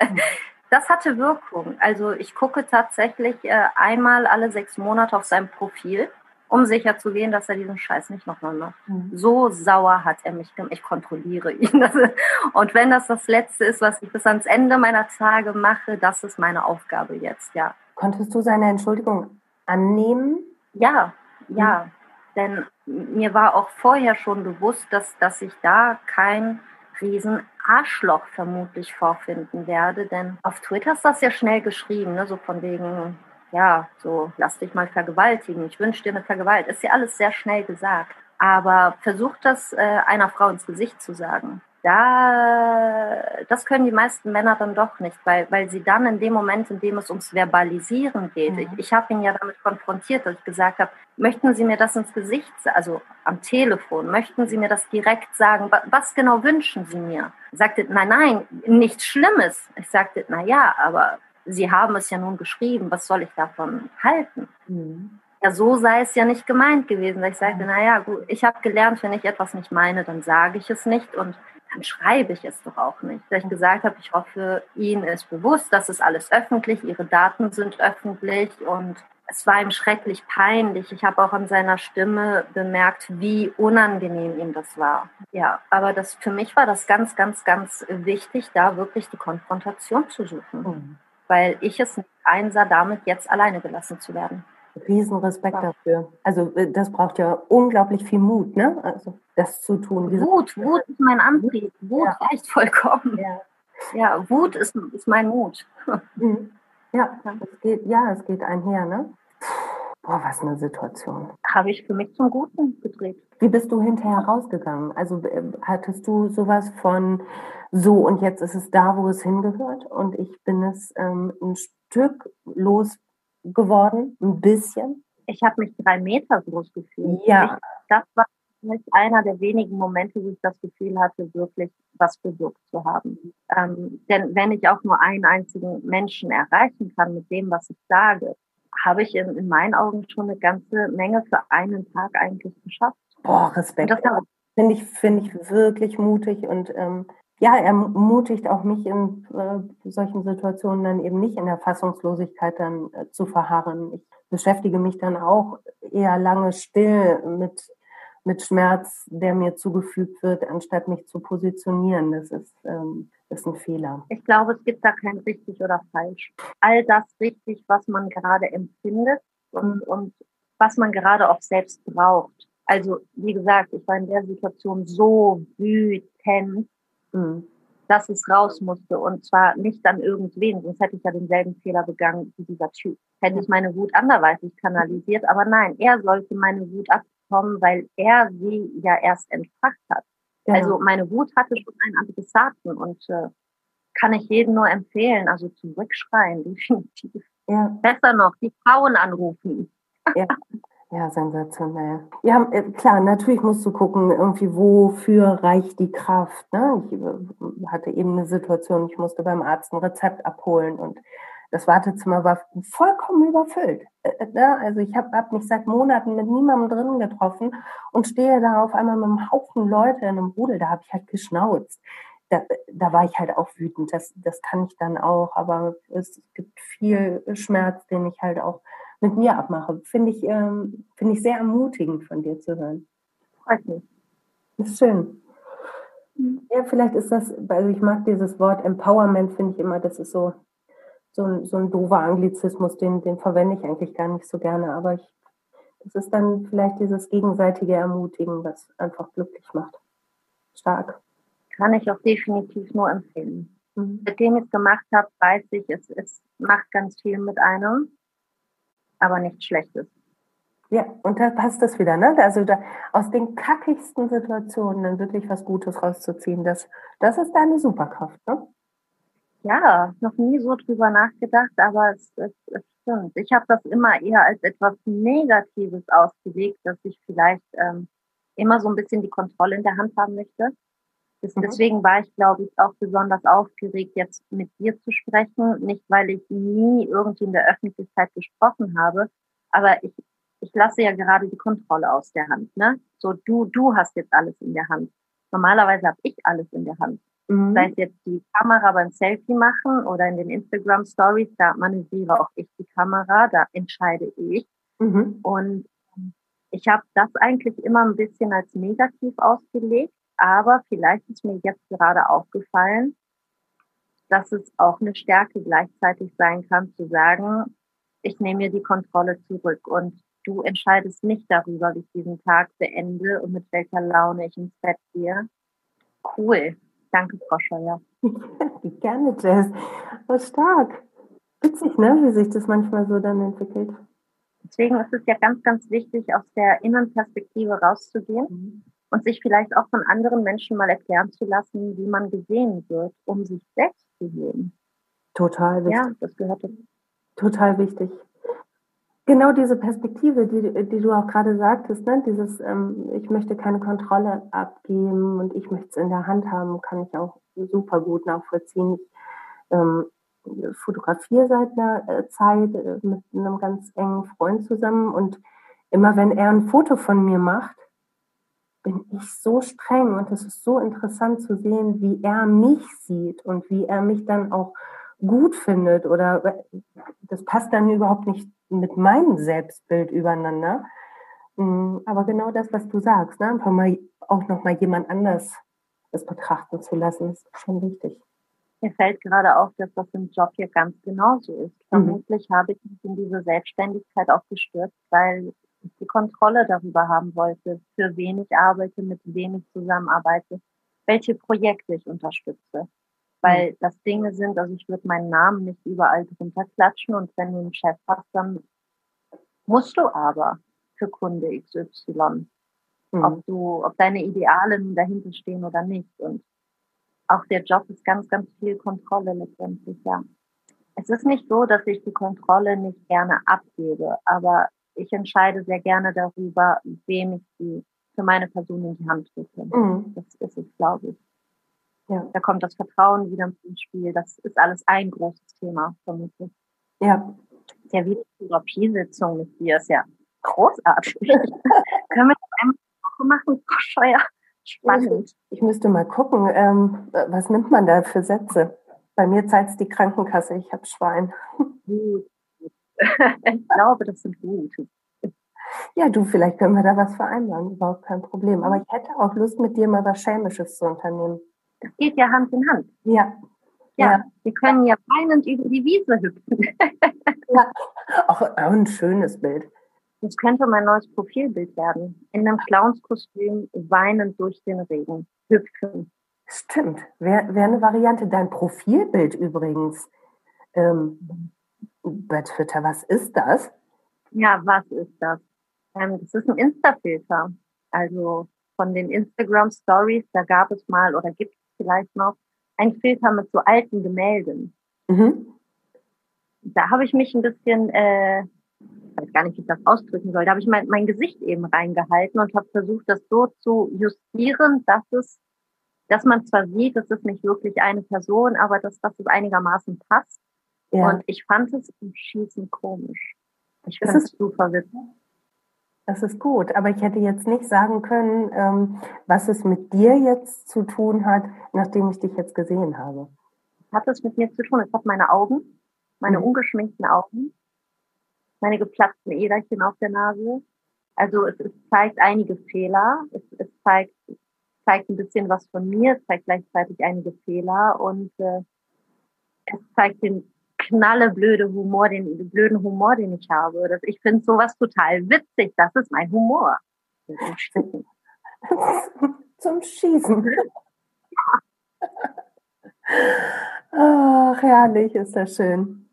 Speaker 2: das hatte Wirkung. Also ich gucke tatsächlich äh, einmal alle sechs Monate auf sein Profil, um sicher zu gehen, dass er diesen Scheiß nicht nochmal macht. Mhm. So sauer hat er mich gemacht. Ich kontrolliere ihn. Und wenn das das Letzte ist, was ich bis ans Ende meiner Tage mache, das ist meine Aufgabe jetzt, ja.
Speaker 3: Konntest du seine Entschuldigung annehmen?
Speaker 2: Ja, ja. Mhm. Denn mir war auch vorher schon bewusst, dass, dass ich da kein riesen Arschloch vermutlich vorfinden werde. Denn auf Twitter ist das ja schnell geschrieben, ne? so von wegen, ja, so lass dich mal vergewaltigen, ich wünsche dir eine Vergewalt. Ist ja alles sehr schnell gesagt. Aber versucht das äh, einer Frau ins Gesicht zu sagen da, das können die meisten Männer dann doch nicht, weil, weil sie dann in dem Moment, in dem es ums Verbalisieren geht, mhm. ich, ich habe ihn ja damit konfrontiert, dass ich gesagt habe, möchten Sie mir das ins Gesicht, also am Telefon, möchten Sie mir das direkt sagen, was genau wünschen Sie mir? Sagte, nein, nein, nichts Schlimmes. Ich sagte, na ja, aber Sie haben es ja nun geschrieben, was soll ich davon halten? Mhm. Ja, so sei es ja nicht gemeint gewesen. Ich sagte, na ja, gut, ich habe gelernt, wenn ich etwas nicht meine, dann sage ich es nicht und dann schreibe ich es doch auch nicht. Dass ich gesagt habe, ich hoffe, Ihnen ist bewusst, das ist alles öffentlich, Ihre Daten sind öffentlich und es war ihm schrecklich peinlich. Ich habe auch an seiner Stimme bemerkt, wie unangenehm ihm das war. Ja, aber das für mich war das ganz, ganz, ganz wichtig, da wirklich die Konfrontation zu suchen, mhm. Weil ich es nicht einsah, damit jetzt alleine gelassen zu werden.
Speaker 3: Riesenrespekt ja. dafür. Also äh, das braucht ja unglaublich viel Mut, ne? Also das zu tun.
Speaker 2: Wut, Wut ist mein Antrieb. Wut ja. reicht vollkommen. Ja, ja Wut ist, ist mein Mut.
Speaker 3: Mhm. Ja, es geht, ja, es geht einher, ne? Boah, was eine Situation.
Speaker 2: Habe ich für mich zum Guten gedreht.
Speaker 3: Wie bist du hinterher rausgegangen? Also äh, hattest du sowas von so und jetzt ist es da, wo es hingehört und ich bin es ähm, ein Stück los geworden, ein bisschen.
Speaker 2: Ich habe mich drei Meter groß gefühlt. Ja. Ich, das war einer der wenigen Momente, wo ich das Gefühl hatte, wirklich was bewirkt zu haben. Ähm, denn wenn ich auch nur einen einzigen Menschen erreichen kann mit dem, was ich sage, habe ich in, in meinen Augen schon eine ganze Menge für einen Tag eigentlich geschafft.
Speaker 3: Boah, Respekt. Das finde ich, finde ich wirklich mutig und ähm, ja, ermutigt auch mich in äh, solchen Situationen dann eben nicht in der Fassungslosigkeit dann äh, zu verharren. Ich beschäftige mich dann auch eher lange still mit, mit Schmerz, der mir zugefügt wird, anstatt mich zu positionieren. Das ist, ähm, das ist ein Fehler.
Speaker 2: Ich glaube, es gibt da kein richtig oder falsch. All das richtig, was man gerade empfindet und, und was man gerade auch selbst braucht. Also, wie gesagt, ich war in der Situation so wütend, Mhm. dass es raus musste und zwar nicht an irgendwen, sonst hätte ich ja denselben Fehler begangen wie dieser Typ. Hätte ich meine Wut anderweitig kanalisiert, aber nein, er sollte meine Wut abbekommen, weil er sie ja erst entfacht hat. Ja. Also meine Wut hatte schon einen Adressaten und äh, kann ich jedem nur empfehlen, also zurückschreien, definitiv. Ja. Besser noch, die Frauen anrufen.
Speaker 3: Ja. Ja, sensationell. Ja, äh, klar, natürlich musst du gucken, irgendwie, wofür reicht die Kraft. Ne? Ich äh, hatte eben eine Situation, ich musste beim Arzt ein Rezept abholen und das Wartezimmer war vollkommen überfüllt. Äh, ne? Also ich habe hab mich seit Monaten mit niemandem drin getroffen und stehe da auf einmal mit einem Haufen Leute in einem Rudel, da habe ich halt geschnauzt. da, da war ich halt auch wütend. Das, das kann ich dann auch, aber es gibt viel Schmerz, den ich halt auch mit mir abmache. Finde ich, ähm, finde ich sehr ermutigend von dir zu hören.
Speaker 2: Freut mich.
Speaker 3: Das ist schön. Ja, vielleicht ist das, also ich mag dieses Wort Empowerment, finde ich immer, das ist so, so ein, so ein doofer Anglizismus, den, den verwende ich eigentlich gar nicht so gerne, aber ich, das ist dann vielleicht dieses gegenseitige Ermutigen, was einfach glücklich macht. Stark.
Speaker 2: Kann ich auch definitiv nur empfehlen. Mhm. Seitdem ich es gemacht habe, weiß ich, es, es macht ganz viel mit einem, aber nichts Schlechtes.
Speaker 3: Ja, und da passt das wieder, ne? Also da, aus den kackigsten Situationen dann wirklich was Gutes rauszuziehen, das, das ist deine Superkraft, ne?
Speaker 2: Ja, noch nie so drüber nachgedacht, aber es, es, es stimmt. Ich habe das immer eher als etwas Negatives ausgelegt, dass ich vielleicht ähm, immer so ein bisschen die Kontrolle in der Hand haben möchte. Mhm. Deswegen war ich, glaube ich, auch besonders aufgeregt, jetzt mit dir zu sprechen. Nicht, weil ich nie irgendwie in der Öffentlichkeit gesprochen habe, aber ich ich lasse ja gerade die Kontrolle aus der Hand. Ne? So, du, du hast jetzt alles in der Hand. Normalerweise habe ich alles in der Hand. Mhm. Sei es jetzt die Kamera beim Selfie machen oder in den Instagram Stories, da manövriere auch ich die Kamera, da entscheide ich. Mhm. Und ich habe das eigentlich immer ein bisschen als negativ ausgelegt, aber vielleicht ist mir jetzt gerade aufgefallen, dass es auch eine Stärke gleichzeitig sein kann, zu sagen, ich nehme mir die Kontrolle zurück und du entscheidest nicht darüber, wie ich diesen Tag beende und mit welcher Laune ich ins Bett gehe. Cool. Danke, Frau Scheuer.
Speaker 3: Gerne, Jess. Was stark. Witzig, ne, wie sich das manchmal so dann entwickelt.
Speaker 2: Deswegen ist es ja ganz, ganz wichtig, aus der Innenperspektive rauszugehen mhm. und sich vielleicht auch von anderen Menschen mal erklären zu lassen, wie man gesehen wird, um sich selbst zu sehen.
Speaker 3: Total
Speaker 2: wichtig. Ja, das gehört dazu.
Speaker 3: Total wichtig. Genau diese Perspektive, die, die du auch gerade sagtest, ne? dieses, ähm, ich möchte keine Kontrolle abgeben und ich möchte es in der Hand haben, kann ich auch super gut nachvollziehen. Ich ähm, fotografiere seit einer äh, Zeit äh, mit einem ganz engen Freund zusammen und immer wenn er ein Foto von mir macht, bin ich so streng und es ist so interessant zu sehen, wie er mich sieht und wie er mich dann auch gut findet oder das passt dann überhaupt nicht mit meinem Selbstbild übereinander. Mm, aber genau das, was du sagst, ne? einfach mal auch noch mal jemand anders das betrachten zu lassen, ist schon wichtig.
Speaker 2: Mir fällt gerade auf, dass das im Job hier ganz genauso ist. Mhm. Vermutlich habe ich mich in diese Selbstständigkeit auch gestürzt, weil ich die Kontrolle darüber haben wollte, für wen ich arbeite, mit wem ich zusammenarbeite, welche Projekte ich unterstütze. Weil mhm. das Dinge sind, also ich würde meinen Namen nicht überall drunter klatschen und wenn du einen Chef hast, dann musst du aber für Kunde XY. Mhm. Ob du, ob deine Ideale nun dahinter stehen oder nicht. Und auch der Job ist ganz, ganz viel Kontrolle letztendlich, ja. Es ist nicht so, dass ich die Kontrolle nicht gerne abgebe, aber ich entscheide sehr gerne darüber, wem ich die für meine Person in die Hand drücke. Mhm. Das ist es, glaube ich. Ja. Da kommt das Vertrauen wieder ins Spiel. Das ist alles ein großes Thema, vermutlich.
Speaker 3: Ja.
Speaker 2: Ja, wie die Therapiesitzung mit dir ist ja großartig. Können wir das einmal machen? Frau Scheuer.
Speaker 3: Spannend. Ich, ich müsste mal gucken, ähm, was nimmt man da für Sätze? Bei mir zahlt es die Krankenkasse, ich habe Schwein.
Speaker 2: Gut. ich glaube, das sind gut.
Speaker 3: Ja, du, vielleicht können wir da was vereinbaren, überhaupt kein Problem. Aber ich hätte auch Lust, mit dir mal was Schelmisches zu unternehmen.
Speaker 2: Das geht ja Hand in Hand.
Speaker 3: Ja.
Speaker 2: Ja, ja. wir können ja weinend über die Wiese hüpfen.
Speaker 3: ja, auch, auch ein schönes Bild.
Speaker 2: Das könnte mein neues Profilbild werden. In einem Clownskostüm weinend durch den Regen hüpfen.
Speaker 3: Stimmt. Wäre wär eine Variante. Dein Profilbild übrigens. Ähm, bei Twitter, was ist das?
Speaker 2: Ja, was ist das? Ähm, das ist ein Insta-Filter. Also von den Instagram Stories, da gab es mal oder gibt es vielleicht noch ein Filter mit so alten Gemälden. Mhm. Da habe ich mich ein bisschen, äh, ich weiß gar nicht, wie ich das ausdrücken soll, da habe ich mein, mein Gesicht eben reingehalten und habe versucht, das so zu justieren, dass es, dass man zwar sieht, es ist nicht wirklich eine Person, aber dass, dass es einigermaßen passt. Ja. Und ich fand es im Schießen komisch. Ich finde es super witzig.
Speaker 3: Das ist gut, aber ich hätte jetzt nicht sagen können, ähm, was es mit dir jetzt zu tun hat, nachdem ich dich jetzt gesehen habe.
Speaker 2: Hat es mit mir zu tun? Es hat meine Augen, meine mhm. ungeschminkten Augen, meine geplatzten Äderchen auf der Nase. Also es, es zeigt einige Fehler, es, es zeigt, zeigt ein bisschen was von mir, es zeigt gleichzeitig einige Fehler und äh, es zeigt den knalleblöde Humor, den blöden Humor, den ich habe. Das, ich finde sowas total witzig. Das ist mein Humor.
Speaker 3: Zum Schießen. Ach, herrlich, ist das schön.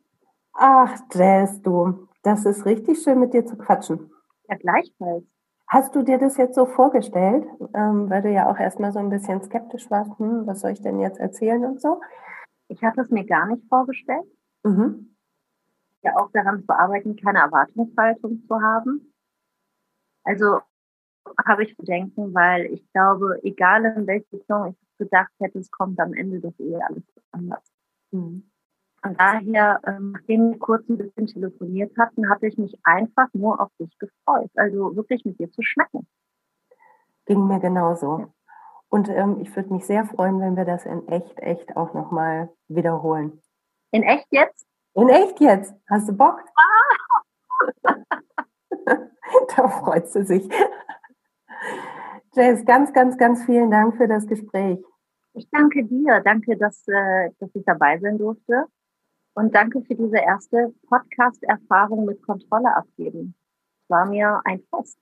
Speaker 3: Ach, Jess, du, das ist richtig schön, mit dir zu quatschen.
Speaker 2: Ja, gleichfalls.
Speaker 3: Hast du dir das jetzt so vorgestellt, ähm, weil du ja auch erstmal so ein bisschen skeptisch warst, hm, was soll ich denn jetzt erzählen und so?
Speaker 2: Ich hatte es mir gar nicht vorgestellt. Mhm. Ja, auch daran zu arbeiten, keine Erwartungshaltung zu haben. Also habe ich Bedenken, weil ich glaube, egal in welche Richtung ich gedacht hätte, es kommt am Ende doch eh alles anders. Mhm. Von daher, ähm, nachdem wir kurz ein bisschen telefoniert hatten, hatte ich mich einfach nur auf dich gefreut. Also wirklich mit dir zu schmecken.
Speaker 3: Ging mir genauso. Ja. Und ähm, ich würde mich sehr freuen, wenn wir das in echt, echt auch nochmal wiederholen.
Speaker 2: In echt jetzt?
Speaker 3: In echt jetzt? Hast du Bock? Ah. da freut sie sich. Jess, ganz, ganz, ganz vielen Dank für das Gespräch.
Speaker 2: Ich danke dir. Danke, dass, äh, dass ich dabei sein durfte. Und danke für diese erste Podcast-Erfahrung mit Kontrolle abgeben. Es war mir ein Fest.